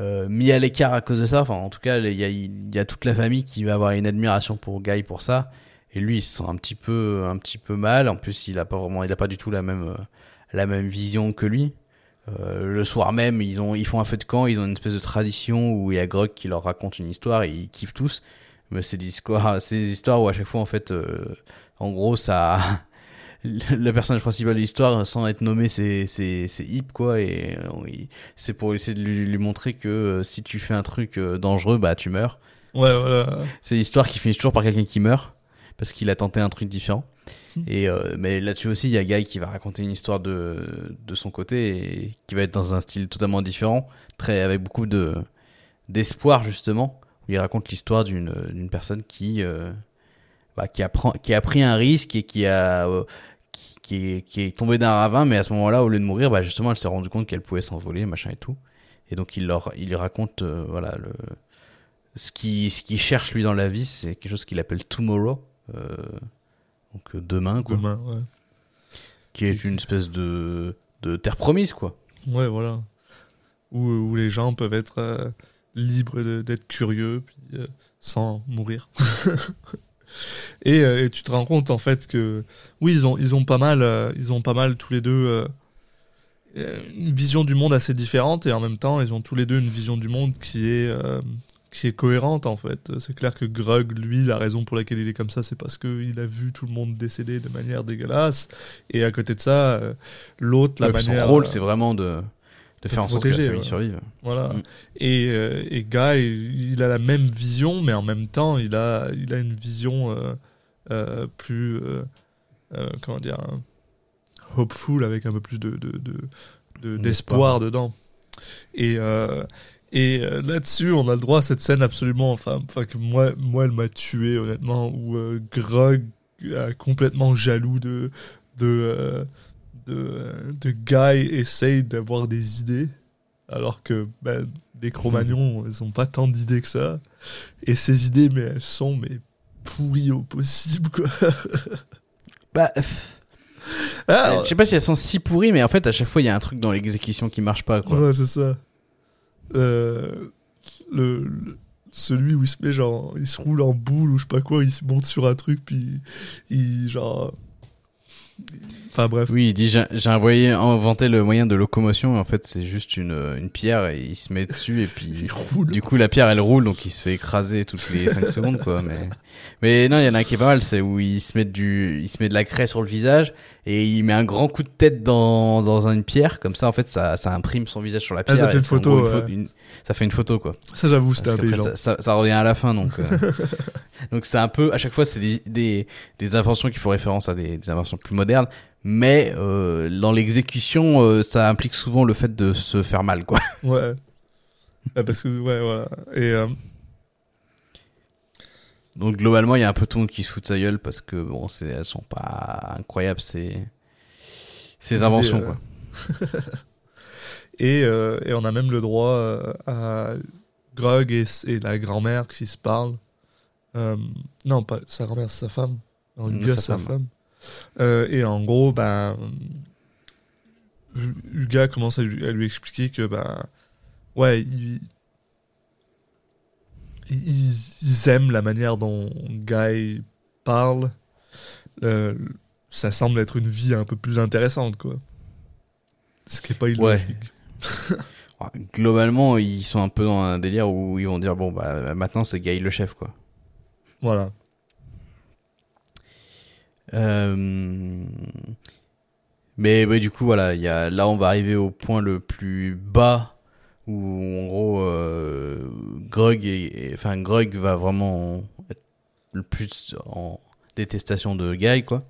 euh, mis à l'écart à cause de ça. Enfin, en tout cas, il y a, il y a toute la famille qui va avoir une admiration pour Guy pour ça. Et lui, il se sent un petit peu, un petit peu mal. En plus, il a pas vraiment, il a pas du tout la même, la même vision que lui. Euh, le soir même, ils ont, ils font un feu de camp, ils ont une espèce de tradition où il y a Grog qui leur raconte une histoire et ils kiffent tous. Mais c'est des histoires, c'est des histoires où à chaque fois, en fait, euh, en gros, ça, le personnage principal de l'histoire, sans être nommé, c'est, Hip, quoi, et euh, c'est pour essayer de lui, lui montrer que euh, si tu fais un truc euh, dangereux, bah, tu meurs. Ouais, voilà. C'est l'histoire qui finit toujours par quelqu'un qui meurt parce qu'il a tenté un truc différent. Et euh, mais là-dessus aussi, il y a Guy qui va raconter une histoire de de son côté et qui va être dans un style totalement différent, très avec beaucoup de d'espoir justement. Où il raconte l'histoire d'une d'une personne qui bah, qui apprend qui a pris un risque et qui a euh, qui, qui est, qui est tombée d'un ravin, mais à ce moment-là, au lieu de mourir, bah justement, elle s'est rendue compte qu'elle pouvait s'envoler, machin et tout. Et donc il leur il lui raconte euh, voilà le ce qui ce qu'il cherche lui dans la vie, c'est quelque chose qu'il appelle tomorrow. Euh, donc euh, demain quoi Demain, ouais. qui est une espèce de, de terre promise, quoi. Ouais, voilà. Où, où les gens peuvent être euh, libres d'être curieux, puis sans mourir. et, euh, et tu te rends compte en fait que oui, ils ont, ils ont pas mal, euh, ils ont pas mal tous les deux euh, une vision du monde assez différente et en même temps, ils ont tous les deux une vision du monde qui est qui est cohérente en fait. C'est clair que Grug, lui, la raison pour laquelle il est comme ça, c'est parce qu'il a vu tout le monde décéder de manière dégueulasse. Et à côté de ça, euh, l'autre, la Ouais, manière. Son rôle, euh, c'est vraiment de, de faire en sorte que la famille ouais. survive. Voilà. Mm. Et, euh, et Guy, il, a la même vision, mais en même temps, il a, il a une vision euh, euh, plus. comment dire hein, Hopeful, avec un peu plus de, de, de- de- d'espoir D'espoir. dedans. Et, Et là-dessus, on a le droit à cette scène absolument, enfin, que moi, moi, elle m'a tué honnêtement, où Grog complètement jaloux de de de, euh, de Guy essaye d'avoir des idées, alors que ben, les Cro-Magnons, ils ont pas tant d'idées que ça. Et ces idées, mais elles sont mais pourries au possible, quoi. Bah, Ah, je sais pas si elles sont si pourries, mais en fait, à chaque fois, il y a un truc dans l'exécution qui marche pas, quoi. Ouais, c'est ça. Euh, le, le- celui où il se met genre, il se roule en boule ou je sais pas quoi, il se monte sur un truc puis il genre. Enfin bref. Oui, il dit j'ai envoyé inventé le moyen de locomotion. Et en fait, c'est juste une, une pierre et il se met dessus et puis Il roule. du coup la pierre elle roule donc il se fait écraser toutes les 5 secondes quoi. Mais mais non, il y en a un qui est pas mal, c'est où il se met du il se met de la craie sur le visage et il met un grand coup de tête dans dans une pierre comme ça en fait ça ça imprime son visage sur la Ah, pierre. ça fait une photo, gros ouais. une- ça fait une photo quoi. Ça j'avoue c'était intelligent. ça, ça, ça revient à la fin, donc. euh, donc c'est un peu, à chaque fois, c'est des, des, des inventions qui font référence à des, des inventions plus modernes, mais euh, dans l'exécution, euh, ça implique souvent le fait de se faire mal, quoi. Ouais. Ouais, parce que ouais voilà. Et Donc globalement, il y a un peu tout le monde qui se fout de sa gueule parce que bon, c'est, elles sont pas incroyables ces, ces inventions, quoi. et, euh, et on a même le droit euh, à Grog et, et la grand-mère qui se parlent. Euh, non pas sa grand-mère, c'est sa femme. Non, Mm, Hugo, sa sa femme. femme. Et en gros, ben, Huga commence à lui, à lui expliquer que, ben, ouais, ils, ils, ils aiment la manière dont Guy parle. Euh, ça semble être une vie un peu plus intéressante, quoi. Ce qui est pas illogique. Ouais, Globalement, ils sont un peu dans un délire où ils vont dire bon bah maintenant c'est Guy le chef quoi. Voilà. Euh, Mais ouais, du coup, voilà, il y a... là, on va arriver au point le plus bas où, en gros, euh, Grog, et... enfin, Grog va vraiment être le plus en détestation de Guy, quoi.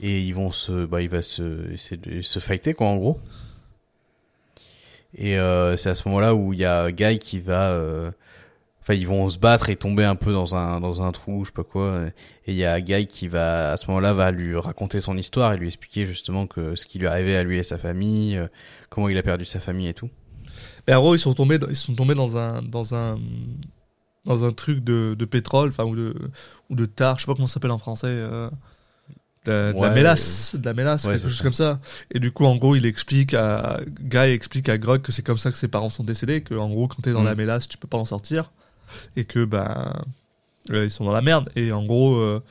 Et ils vont se, bah, il va se, essayer de se fighter, quoi, en gros. Et euh, c'est à ce moment-là où il y a Guy qui va, euh, enfin, ils vont se battre et tomber un peu dans un, dans un trou, je sais pas quoi. Et il y a Guy qui va, à ce moment-là, va lui raconter son histoire et lui expliquer justement que ce qui lui arrivait à lui et sa famille, euh, comment il a perdu sa famille et tout. Et en gros, ils sont tombés, ils sont tombés dans un, dans un, dans un truc de, de pétrole, enfin ou de, ou de tar, je sais pas comment ça s'appelle en français, de, la- mélasse, de la mélasse, ouais, quelque chose ça. comme ça. Et du coup, en gros, il explique à, Guy explique à Grog que c'est comme ça que ses parents sont décédés, que en gros, quand t'es dans Mm. la mélasse, tu peux pas en sortir, et que ben, euh, ils sont dans la merde. Et en gros. euh,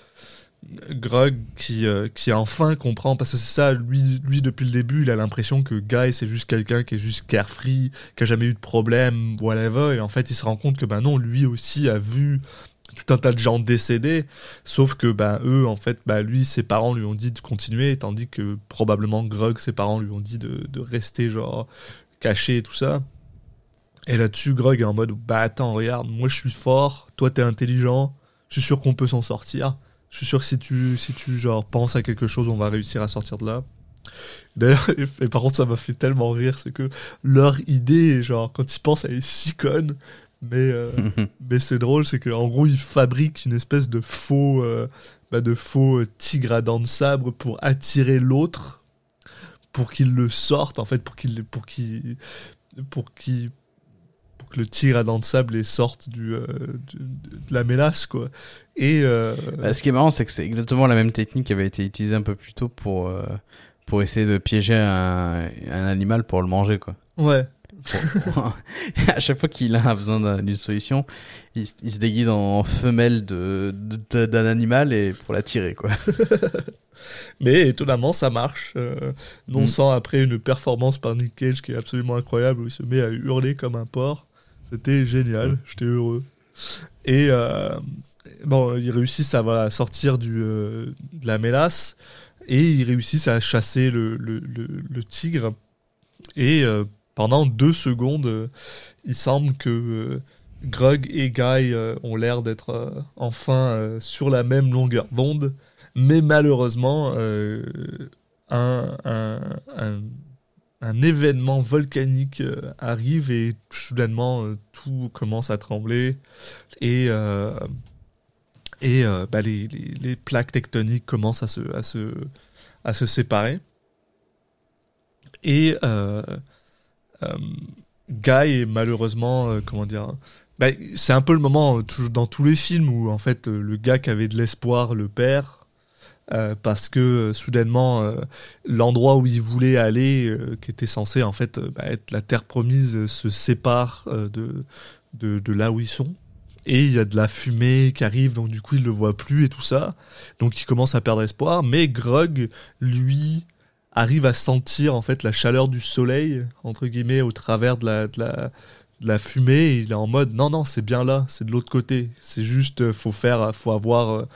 Grog qui, euh, qui enfin comprend, parce que c'est ça, lui, lui depuis le début, il a l'impression que Guy c'est juste quelqu'un qui est juste carefree, qui a jamais eu de problème, whatever, et en fait il se rend compte que ben non, lui aussi a vu tout un tas de gens décédés, sauf que ben eux, en fait, ben lui, ses parents lui ont dit de continuer, tandis que probablement Grog, ses parents lui ont dit de, de rester genre caché et tout ça. Et là-dessus, Grog est en mode, bah attends, regarde, moi je suis fort, toi t'es intelligent, je suis sûr qu'on peut s'en sortir. Je suis sûr que si tu, si tu genre, penses à quelque chose, on va réussir à sortir de là. D'ailleurs, et par contre, ça m'a fait tellement rire, c'est que leur idée, genre, quand ils pensent, elle est si conne. Mais, euh, mais c'est drôle, c'est qu'en gros, ils fabriquent une espèce de faux, euh, bah, de faux euh, tigre à dents de sabre pour attirer l'autre, pour qu'il le sorte, en fait, pour qu'il, pour qu'il, pour qu'il, pour que le tigre à dents de sable les sorte du, euh, du- de la mélasse, quoi. Et euh, Bah, ce qui est marrant, c'est que c'est exactement la même technique qui avait été utilisée un peu plus tôt pour, euh, pour essayer de piéger un, un animal pour le manger, quoi. ouais, à chaque fois qu'il a besoin d'un- d'une solution, il, se déguise en femelle de, d'un animal et pour l'attirer, quoi. mais étonnamment, ça marche. euh, non Mm. sans après une performance par Nick Cage qui est absolument incroyable, où il se met à hurler comme un porc. C'était génial, Mm. j'étais heureux. Et euh, bon, ils réussissent à voilà, sortir du, euh, de la mélasse et ils réussissent à chasser le, le, le- le tigre. Et pendant deux secondes, euh, il semble que euh, Grog et Guy euh, ont l'air d'être enfin sur la même longueur d'onde. Mais malheureusement, un, événement volcanique arrive et soudainement tout commence à trembler et et bah, les, les, plaques tectoniques commencent à se à se à se séparer et Guy est malheureusement euh, comment dire bah, c'est un peu le moment euh, dans tous les films où en fait euh, le gars qui avait de l'espoir le perd euh, parce que euh, soudainement euh, l'endroit où il voulait aller euh, qui était censé en fait euh, bah, être la terre promise euh, se sépare euh, de, de là où ils sont. Et il y a de la fumée qui arrive donc du coup il le voit plus et tout ça. Donc il commence à perdre espoir. Mais Grog lui arrive à sentir en fait la chaleur du soleil entre guillemets au travers de la, de la, de la fumée et il est en mode non non c'est bien là c'est de l'autre côté c'est juste euh, faut faire faut avoir euh,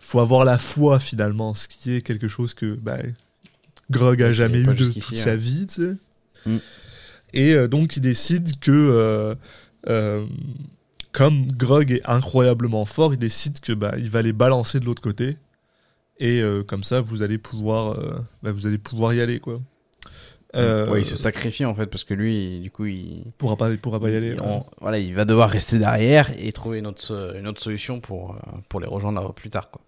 faut avoir la foi finalement ce qui est quelque chose que bah, Grog a jamais eu de toute ouais. sa vie tu sais Mm. et euh, donc il décide que euh, euh, comme Grog est incroyablement fort il décide que bah, il va les balancer de l'autre côté et euh, comme ça vous allez pouvoir euh, bah, vous allez pouvoir y aller quoi euh, Ouais, il se sacrifie en fait parce que lui, du coup, il, pourra pas il pourra pas y aller ouais. voilà, il va devoir rester derrière et trouver une autre, une autre solution pour, euh, pour les rejoindre plus tard. Quoi.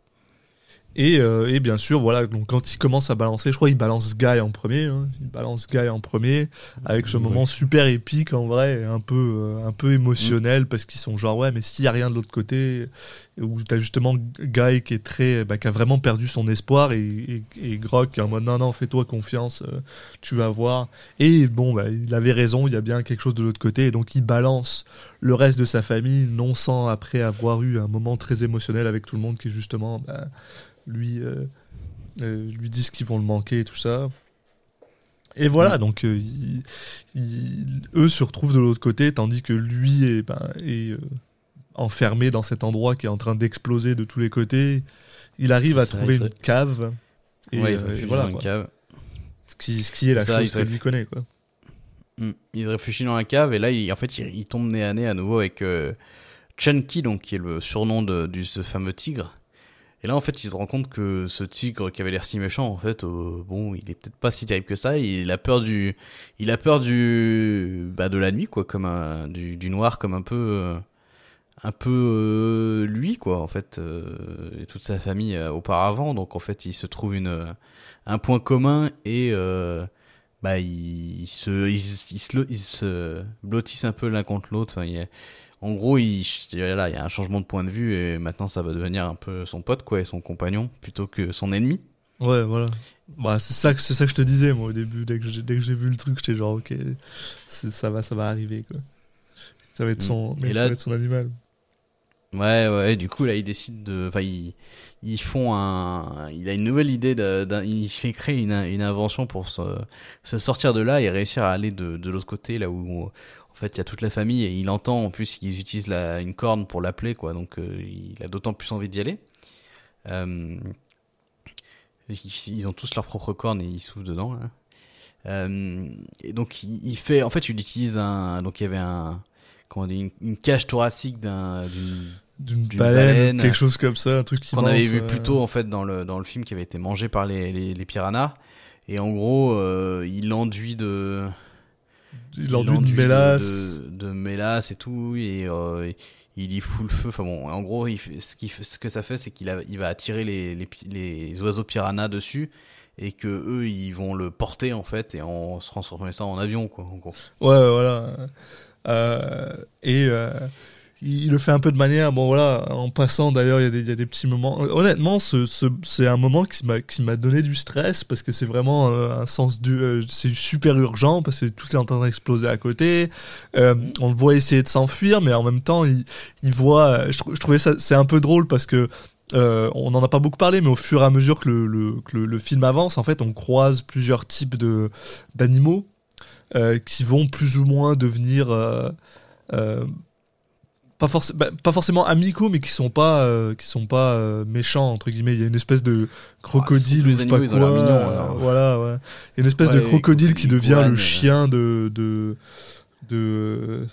Et, euh, et bien sûr, voilà, donc quand il commence à balancer, je crois qu'il balance Guy en premier, hein, il balance Guy en premier, avec ce moment super épique en vrai, un peu, un peu émotionnel, parce qu'ils sont genre, ouais, mais s'il y a rien de l'autre côté, où t'as justement Guy qui est très, bah, qui a vraiment perdu son espoir, et, et, et Grog qui est en mode, non, non, fais-toi confiance, euh, tu vas voir. Et bon, bah, il avait raison, il y a bien quelque chose de l'autre côté, et donc il balance le reste de sa famille, non sans après avoir eu un moment très émotionnel avec tout le monde qui justement, bah, lui, euh, euh, lui disent qu'ils vont le manquer et tout ça. Et voilà, donc euh, il- il- eux se retrouvent de l'autre côté, tandis que lui est, ben, est, enfermé dans cet endroit qui est en train d'exploser de tous les côtés. Il arrive à trouver une cave. Et, ouais, il se euh, et réfugie voilà, dans une cave. Ce, qui, ce qui est la Ça, il chose se que lui connaît. Quoi. Mm. Il se réfugie dans la cave et là, il, en fait, il, il tombe nez à nez à nouveau avec euh, Chunky, donc qui est le surnom de, ce fameux tigre. Et là, en fait, il se rend compte que ce tigre qui avait l'air si méchant, en fait, euh, bon, il est peut-être pas si terrible que ça. Il a peur du, il a peur du, bah, de la nuit, quoi, comme un, du, du noir, comme un peu, euh, un peu euh, lui, quoi, en fait, euh, et toute sa famille euh, auparavant. Donc, en fait, il se trouve une, un point commun et bah ils se ils, ils se blottissent un peu l'un contre l'autre enfin, il a- en gros il là il y a un changement de point de vue et maintenant ça va devenir un peu son pote quoi et son compagnon plutôt que son ennemi Ouais, voilà. Bah, c'est ça, que- c'est ça que je te disais, moi, au début. Dès que j'ai, dès que j'ai vu le truc, j'étais genre, ok, ça va, ça va arriver, quoi. Ça va être son, Mm. Et ça va être son animal. Ouais ouais du coup là il décide de enfin ils ils font un il a une nouvelle idée d'un il fait créer une, une invention pour se, se sortir de là et réussir à aller de, de l'autre côté là où en fait il y a toute la famille et il entend en plus qu'ils utilisent la, une corne pour l'appeler quoi donc euh, il a d'autant plus envie d'y aller Euh, ils, ils ont tous leur propre corne et ils soufflent dedans là. Euh, et donc il fait en fait il utilise un donc il y avait un comment on dit une, une cage thoracique d'un d'une baleine, baleine, quelque chose comme ça, un truc qu'on avait vu plus tôt en fait dans le dans le film qui avait été mangé par les les, les piranhas et en gros euh, il enduit de Il enduit de mélasse. de, de mélasse et tout et euh, il y fout le feu enfin bon en gros il fait, ce, qui ce que ça fait c'est qu'il a- il va attirer les, les, les oiseaux piranhas dessus et que eux ils vont le porter en fait et en se transformer ça en avion quoi en gros Ouais, voilà. Euh, et euh, il le fait un peu de manière, bon voilà, en passant d'ailleurs, il il y a des petits moments. Honnêtement, ce, ce- c'est un moment qui m'a donné du stress parce que c'est vraiment euh, un sens du. c'est super urgent parce que tout est en train d'exploser à côté. On le voit essayer de s'enfuir, mais en même temps, il, il voit. Je, trou- je trouvais ça. C'est un peu drôle parce que. on n'en a pas beaucoup parlé, mais au fur et à mesure que le, le, le, film avance, en fait, on croise plusieurs types d'animaux euh, qui vont plus ou moins devenir euh, euh, pas, forc- bah, pas forcément amicaux, mais qui sont pas euh, qui sont pas méchants entre guillemets. Il y a une espèce de crocodile ou je sais pas animaux, ils ont quoi. voilà, ouais. Il y a une espèce de Ouais, crocodile les qui devient le chien de de de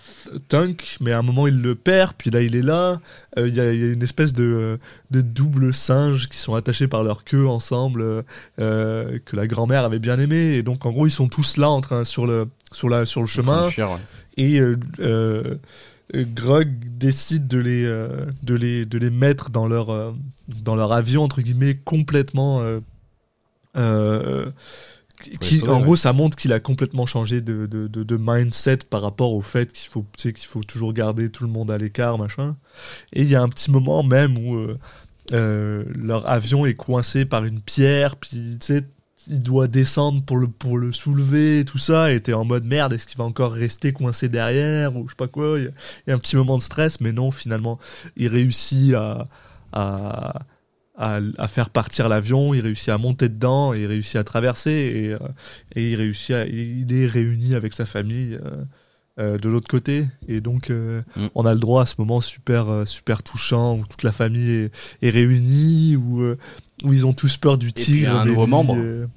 Tunk, mais à un moment il le perd, puis là il est là. Euh, Il y, a, il y a une espèce de, de double singes qui sont attachés par leur queue ensemble, euh, que la grand-mère avait bien aimé. Et donc en gros ils sont tous là en train sur le sur la sur le chemin de fuir, ouais. et euh, euh, Grog décide de les, euh, de les, de les mettre dans leur, euh, dans leur avion, entre guillemets, complètement. Qui- qui- sauver, en ouais. gros, ça montre qu'il a complètement changé de, de, de, de mindset par rapport au fait qu'il faut, tu sais, qu'il faut toujours garder tout le monde à l'écart, machin. Et il y a un petit moment même où euh, euh, leur avion est coincé par une pierre, puis tu sais, il doit descendre pour le, pour le soulever, tout ça, et t'es en mode merde, est-ce qu'il va encore rester coincé derrière, ou je sais pas quoi. Il y, a- il y a un petit moment de stress, mais non, finalement, il réussit à, à, à, à faire partir l'avion, il réussit à monter dedans, et il réussit à traverser, et, euh, et il réussit à, il est réuni avec sa famille. euh, euh, de l'autre côté et donc euh, Mm. on a le droit à ce moment super euh, super touchant où toute la famille est, est réunie où euh, où ils ont tous peur du puis, tigre un mais nouveau lui, membre. euh,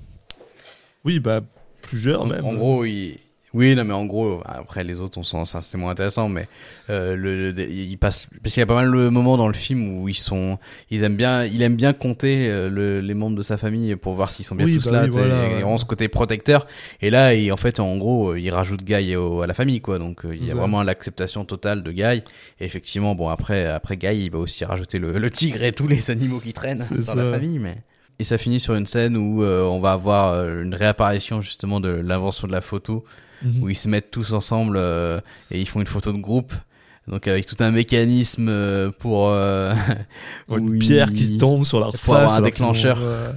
oui bah plusieurs En, même en gros, il... oui, non, mais en gros, après les autres, on sent ça, c'est moins intéressant, mais euh, le, le- il passe parce qu'il y a pas mal de moments dans le film où ils sont, ils aiment bien, il aime bien compter euh, le- les membres de sa famille pour voir s'ils sont bien Oui, tous bah là. oui, voilà, ouais. vraiment ce côté protecteur. Et là, il, en fait, en gros, il rajoute Guy au- à la famille, quoi. Donc, euh, il y a vraiment l'acceptation totale de Guy. Et effectivement, bon, après, après Guy, il va aussi rajouter le, le tigre et tous les animaux qui traînent dans ça. la famille, mais. Et ça finit sur une scène où euh, on va avoir euh, une réapparition justement de l'invention de la photo Mhm. où ils se mettent tous ensemble euh, et ils font une photo de groupe. Donc avec tout un mécanisme euh, pour euh, une pierre qui tombe sur leur face avoir un ont- déclencheur. ouais.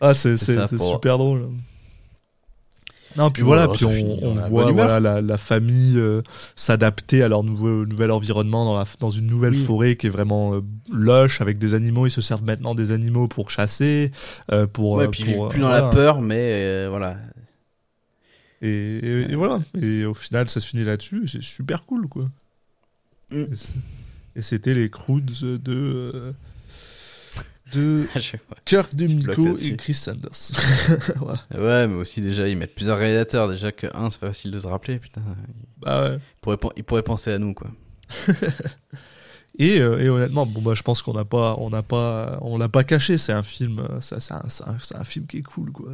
ah c'est super drôle non puis voilà, voilà, puis on, voit voilà la, la famille euh, s'adapter à leur nouveau nouvel environnement dans la dans une nouvelle Oui. forêt qui est vraiment euh, lush avec des animaux ils se servent maintenant des animaux pour chasser euh, pour Ouais, euh, puis pour, plus euh, dans voilà. la peur, mais voilà. et, et- et voilà et au final ça se finit là-dessus c'est super cool quoi Mm. Et c'était les Croods de de. Kirk Demico et Chris Sanders. Ouais, mais aussi déjà ils mettent plusieurs réalisateurs. Déjà que un, c'est pas facile de se rappeler. Putain, Bah ouais. ils pourraient, pen- ils pourraient penser à nous quoi. Et, euh, et honnêtement, bon bah je pense qu'on n'a pas, on n'a pas, on l'a pas caché. C'est un film, euh, c'est un, film qui est cool quoi.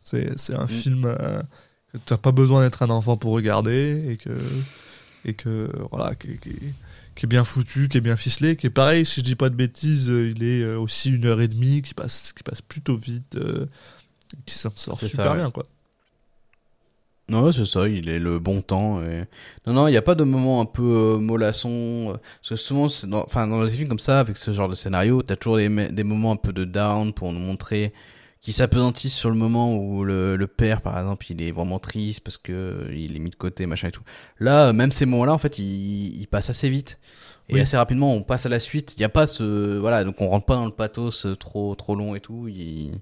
C'est, un film euh, que t'as pas besoin d'être un enfant pour regarder et que, et que voilà, qui, qui est bien foutu, qui est bien ficelé, qui est pareil. Si je dis pas de bêtises, euh, il est euh, aussi une heure et demie, qui passe, qui passe plutôt vite, euh, qui s'en sort super ça, ouais. bien quoi. Non, c'est ça, il est le bon temps. Et... Non, non, il n'y a pas de moment un peu euh, mollasson. euh, Parce que souvent, dans, enfin, dans les films comme ça, avec ce genre de scénario, t'as toujours des, me- des moments un peu de down pour nous montrer qui s'apesantissent sur le moment où le, le père, par exemple, il est vraiment triste parce que euh, il est mis de côté, machin et tout. Là, même ces moments-là, en fait, ils, ils passent assez vite. Et Oui. assez rapidement, on passe à la suite. Il n'y a pas ce, voilà, donc on rentre pas dans le pathos euh, trop, trop long et tout. Il-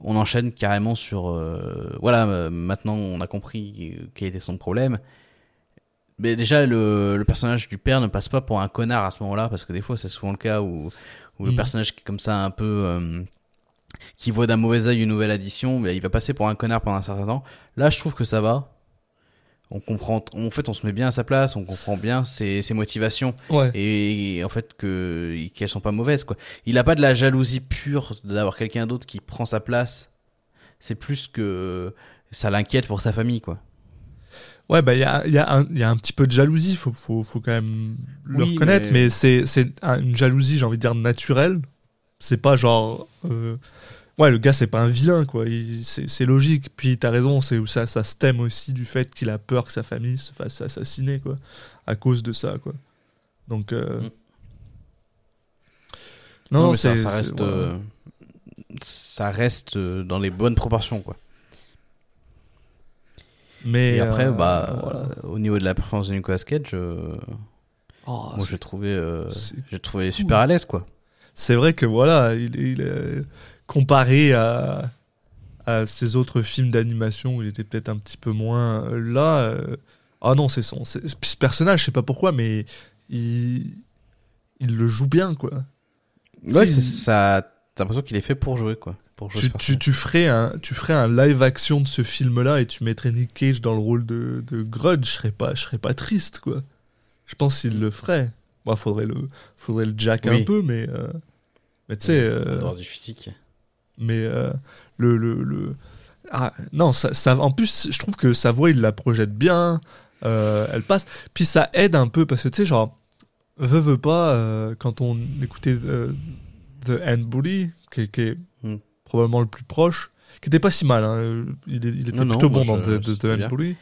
on enchaîne carrément sur euh, voilà euh, maintenant on a compris euh, quel était son problème mais déjà le, le personnage du père ne passe pas pour un connard à ce moment-là parce que des fois c'est souvent le cas où, où le Mhm. personnage qui est comme ça un peu euh, qui voit d'un mauvais œil une nouvelle addition mais il va passer pour un connard pendant un certain temps là je trouve que ça va on comprend en fait on se met bien à sa place on comprend bien ses, ses motivations Ouais. et en fait que qu'elles sont pas mauvaises quoi. Il a pas de la jalousie pure d'avoir quelqu'un d'autre qui prend sa place. C'est plus que ça l'inquiète pour sa famille quoi. Ouais, bah il y a, il y, a un- il y a un petit peu de jalousie, faut, faut, faut quand même le Oui, reconnaître, mais- mais, c'est c'est un- une jalousie, j'ai envie de dire, naturelle. C'est pas genre. euh, Ouais, le gars, c'est pas un vilain, quoi. C'est logique. Puis t'as raison, c'est ça, ça se thème aussi du fait qu'il a peur que sa famille se fasse assassiner, quoi. À cause de ça, quoi. Donc. euh, Mm. Non, non, ça, c'est. ça reste ouais. euh, ça reste dans les bonnes proportions quoi. Mais. Et après bah voilà. au niveau de la performance de Nicolas Cage Oh, moi l'ai trouvé j'ai trouvé super à l'aise quoi. C'est vrai que voilà, il, il est comparé à, à ses autres films d'animation où il était peut-être un petit peu moins euh, là. euh, ah non, c'est son. Ce personnage, je sais pas pourquoi, mais il, il le joue bien, quoi. Ouais, Si- c'est- ça t'as l'impression qu'il est fait pour jouer, quoi. Pour jouer Tu, tu, ferais un, tu ferais un live action de ce film-là et tu mettrais Nick Cage dans le rôle de, de Grudge, je serais pas, je serais pas triste, quoi. Je pense qu'il le ferait. Bon, faudrait le, faudrait le jack un peu, mais, euh, mais tu sais, euh, dehors du physique. mais euh, le, le, le- ah, non, ça, ça, en plus, je trouve que sa voix, il la projette bien, euh, elle passe, puis ça aide un peu parce que tu sais, genre, veut, veut pas, euh, quand on écoutait euh, The Hand Bully, qui, est- qui est Hmm. probablement le plus proche, qui était pas si mal, hein, il, est- il était Non, non, plutôt bon dans The, Hand. Bully.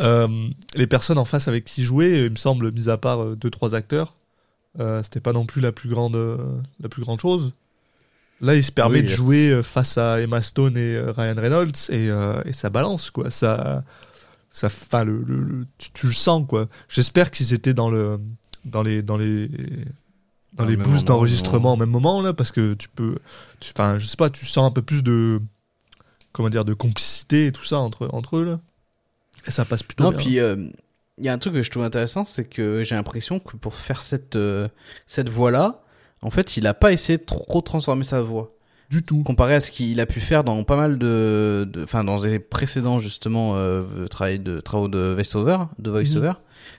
Euh, les personnes en face avec qui jouait, il me semble, mis à part euh, deux trois acteurs, euh, c'était pas non plus la plus grande, euh, la plus grande chose. Là, il se permet Oui, de yes. jouer euh, face à Emma Stone et euh, Ryan Reynolds et, euh, et ça balance quoi. Ça, ça, enfin, le, le- le- tu, tu le sens quoi. J'espère qu'ils étaient dans le, dans les, dans les, dans les moment, d'enregistrement au même moment là, parce que tu peux, enfin, je sais pas, tu sens un peu plus de, comment dire, de complicité et tout ça entre, entre eux là. Et ça passe plutôt Non, bien. puis euh, il y a un truc que je trouve intéressant, c'est que j'ai l'impression que pour faire cette, euh, cette voix-là, en fait, il a pas essayé de trop transformer sa voix. du tout. Comparé à ce qu'il a pu faire dans pas mal de. Enfin, dans des précédents, justement, euh, travaux de, travaux de voice-over, de voice-over,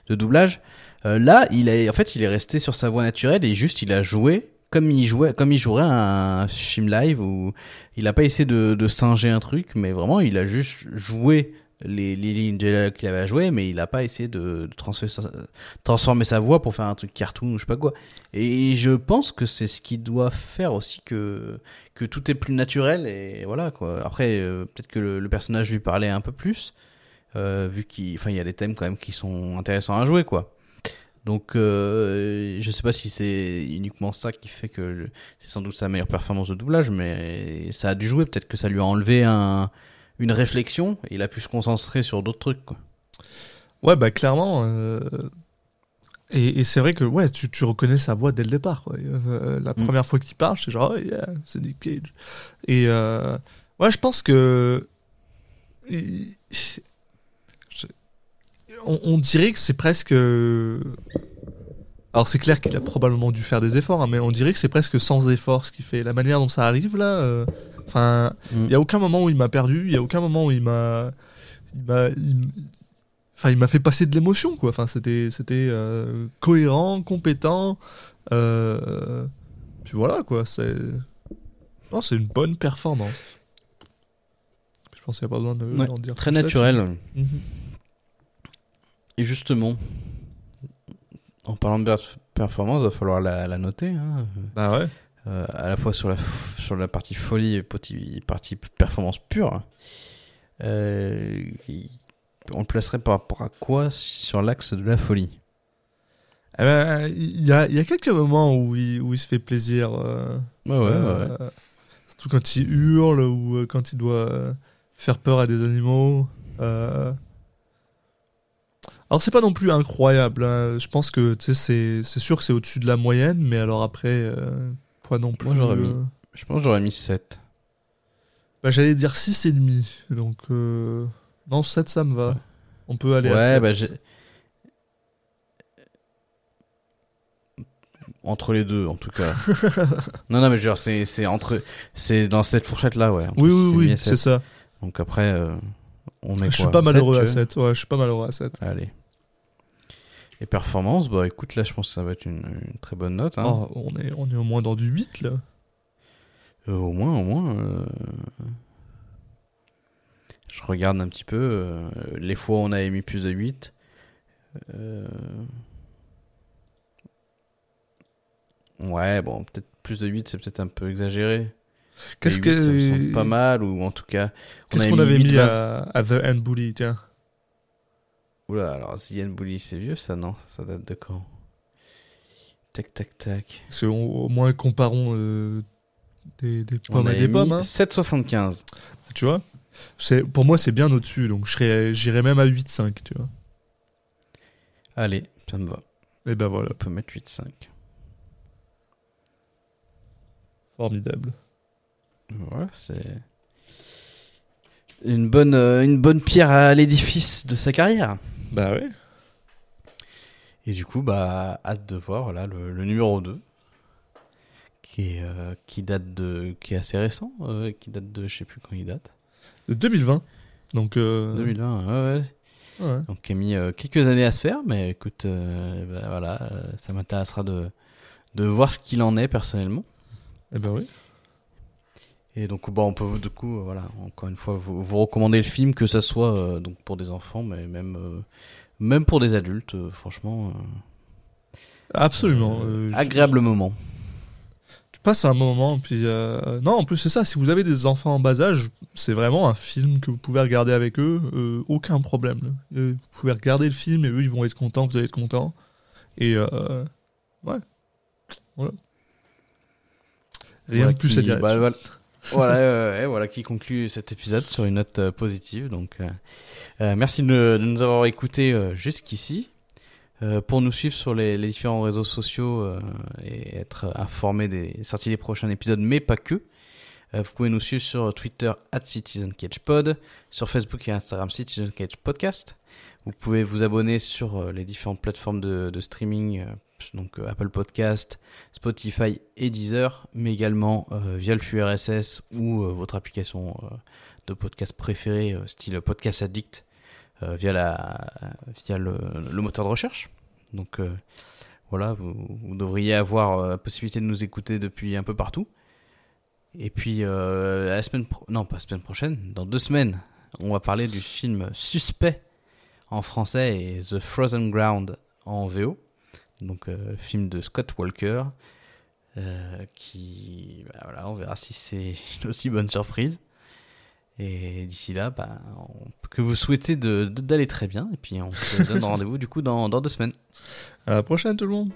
de doublage. Euh, là, il a, en fait, il est resté sur sa voix naturelle et juste, il a joué comme il jouait, comme il jouerait un film live où il a pas essayé de, de singer un truc, mais vraiment, il a juste joué les, les lignes qu'il avait à jouer, mais il a pas essayé de, transformer, sa, voix pour faire un truc cartoon ou je sais pas quoi. Et je pense que c'est ce qui doit faire aussi que, que tout est plus naturel et voilà quoi. Après, euh, peut-être que le, personnage lui parlait un peu plus, euh, vu qu'il, y a des thèmes quand même qui sont intéressants à jouer quoi. Donc, euh, je sais pas si c'est uniquement ça qui fait que c'est sans doute sa meilleure performance de doublage, mais ça a dû jouer. Peut-être que ça lui a enlevé un, une réflexion et il a pu se concentrer sur d'autres trucs. Quoi. Ouais, bah clairement. euh, Et, et c'est vrai que ouais, tu, tu reconnais sa voix dès le départ. quoi. Euh, la Mm. première fois qu'il parle, c'est genre, oh yeah, c'est Nick Cage. Et euh, ouais, je pense que. il- je- On, on dirait que c'est presque. Alors c'est clair qu'il a probablement dû faire des efforts, hein, mais on dirait que c'est presque sans effort ce qu'il fait. La manière dont ça arrive là. Enfin, Mm. il y a aucun moment où il m'a perdu, il y a aucun moment où il m'a. Enfin, il m'a fait passer de l'émotion, quoi. Enfin, c'était, c'était euh, cohérent, compétent. Euh, puis voilà, quoi. C'est, non, c'est une bonne performance. Je pense qu'il n'y a pas besoin de Ouais, d'en dire Très naturel. Mhm. Et justement, en parlant de per- performance, il va falloir la, la noter. hein. Bah ouais. Euh, à la fois sur la, sur la partie folie et partie, partie performance pure. Euh, on le placerait par rapport à quoi sur l'axe de la folie? Eh ben, il y a, il y a quelques moments où il, où il se fait plaisir. euh, Ouais, ouais, Surtout quand il hurle ou quand il doit faire peur à des animaux. Alors c'est pas non plus incroyable. hein. Je pense que c'est c'est sûr que c'est au-dessus de la moyenne, mais alors après, euh, pas non plus. Moi, j'aurais mis- euh, Je pense que j'aurais mis 7. bah, J'allais dire 6,5. Donc euh, non, 7 ça me va. Ouais. On peut aller à Ouais, 7. bah j'ai. Entre les deux, en tout cas. non, non, mais genre, c'est c'est entre. C'est dans cette fourchette-là, ouais. Oui, oui, oui, c'est ça. Donc après, euh, on est Je suis quoi, pas malheureux à sept, tu veux 7. Ouais, je suis pas malheureux à 7. Allez. Et performance, bah écoute, là, je pense que ça va être une, une très bonne note. Hein. Oh, on, est, on est au moins dans du 8 là. Euh, au moins, au moins. euh, Je regarde un petit peu. euh, Les fois où on a émis plus de 8. euh, Ouais, bon, peut-être plus de 8, c'est peut-être un peu exagéré. Qu'est-ce Mais 8, ça me semble que. pas mal, ou en tout cas. Qu'est-ce qu'on avait mis à, à The Hand Bully, tiens? Oula, alors Zian Bully, c'est vieux ça, non? Ça date de quand? Tac, tac, tac. Parce au moins, comparons euh, des, des pommes à des pommes, hein. 7,75. tu vois? Pour moi, c'est bien au-dessus, donc j'irais même à 8,5, tu vois. Allez, ça me va. Et ben voilà, On peut mettre 8,5. formidable. Voilà, c'est une bonne, euh, une bonne pierre à l'édifice de sa carrière. Bah ouais. Et du coup, bah, hâte de voir voilà, le, le numéro 2. qui, est, euh, qui date de. qui est assez récent, euh, qui date de. je sais plus quand il date. De 2020. Donc. euh, 2020, ouais, ouais. ouais. Donc, qui a mis euh, quelques années à se faire, mais écoute, euh, bah, voilà, euh, ça m'intéressera de, de voir ce qu'il en est personnellement. Eh ben oui. Et donc, bon, on peut du coup, euh, voilà, encore une fois, vous, vous recommander le film, que ça soit euh, donc pour des enfants, mais même, euh, même pour des adultes, euh, franchement, Absolument. je- agréable moment. tu passes un moment, puis non, en plus c'est ça. Si vous avez des enfants en bas âge, c'est vraiment un film que vous pouvez regarder avec eux, aucun problème. vous pouvez regarder le film et eux ils vont être contents, vous allez être contents. Et euh, ouais, voilà. Rien de plus à dire. bah, voilà. Voilà, euh, voilà qui conclut cet épisode sur une note euh, positive. Donc, euh, merci de, nous avoir écoutés jusqu'ici. Pour nous suivre sur les, différents réseaux sociaux et être informé des sorties des prochains épisodes, mais pas que. vous pouvez nous suivre sur Twitter at CitizenCatchPod, sur Facebook et Instagram CitizenCatchPodcast. Vous pouvez vous abonner sur les différentes plateformes de, streaming, donc euh, Apple Podcast, Spotify et Deezer, mais également euh, via le flux RSS ou euh, votre application de podcast préférée, style Podcast Addict, via, le, moteur de recherche. Donc voilà, vous, devriez avoir la possibilité de nous écouter depuis un peu partout. Et puis non pas la semaine prochaine, dans deux semaines, on va parler du film Suspect en français et The Frozen Ground en VO. Donc euh, film de Scott Walker. euh, qui bah, voilà, on verra si c'est une aussi bonne surprise. Et d'ici là, bah, on- que vous souhaitez de- de- d'aller très bien. Et puis on se donne rendez-vous du coup dans, dans deux semaines. À la prochaine tout le monde.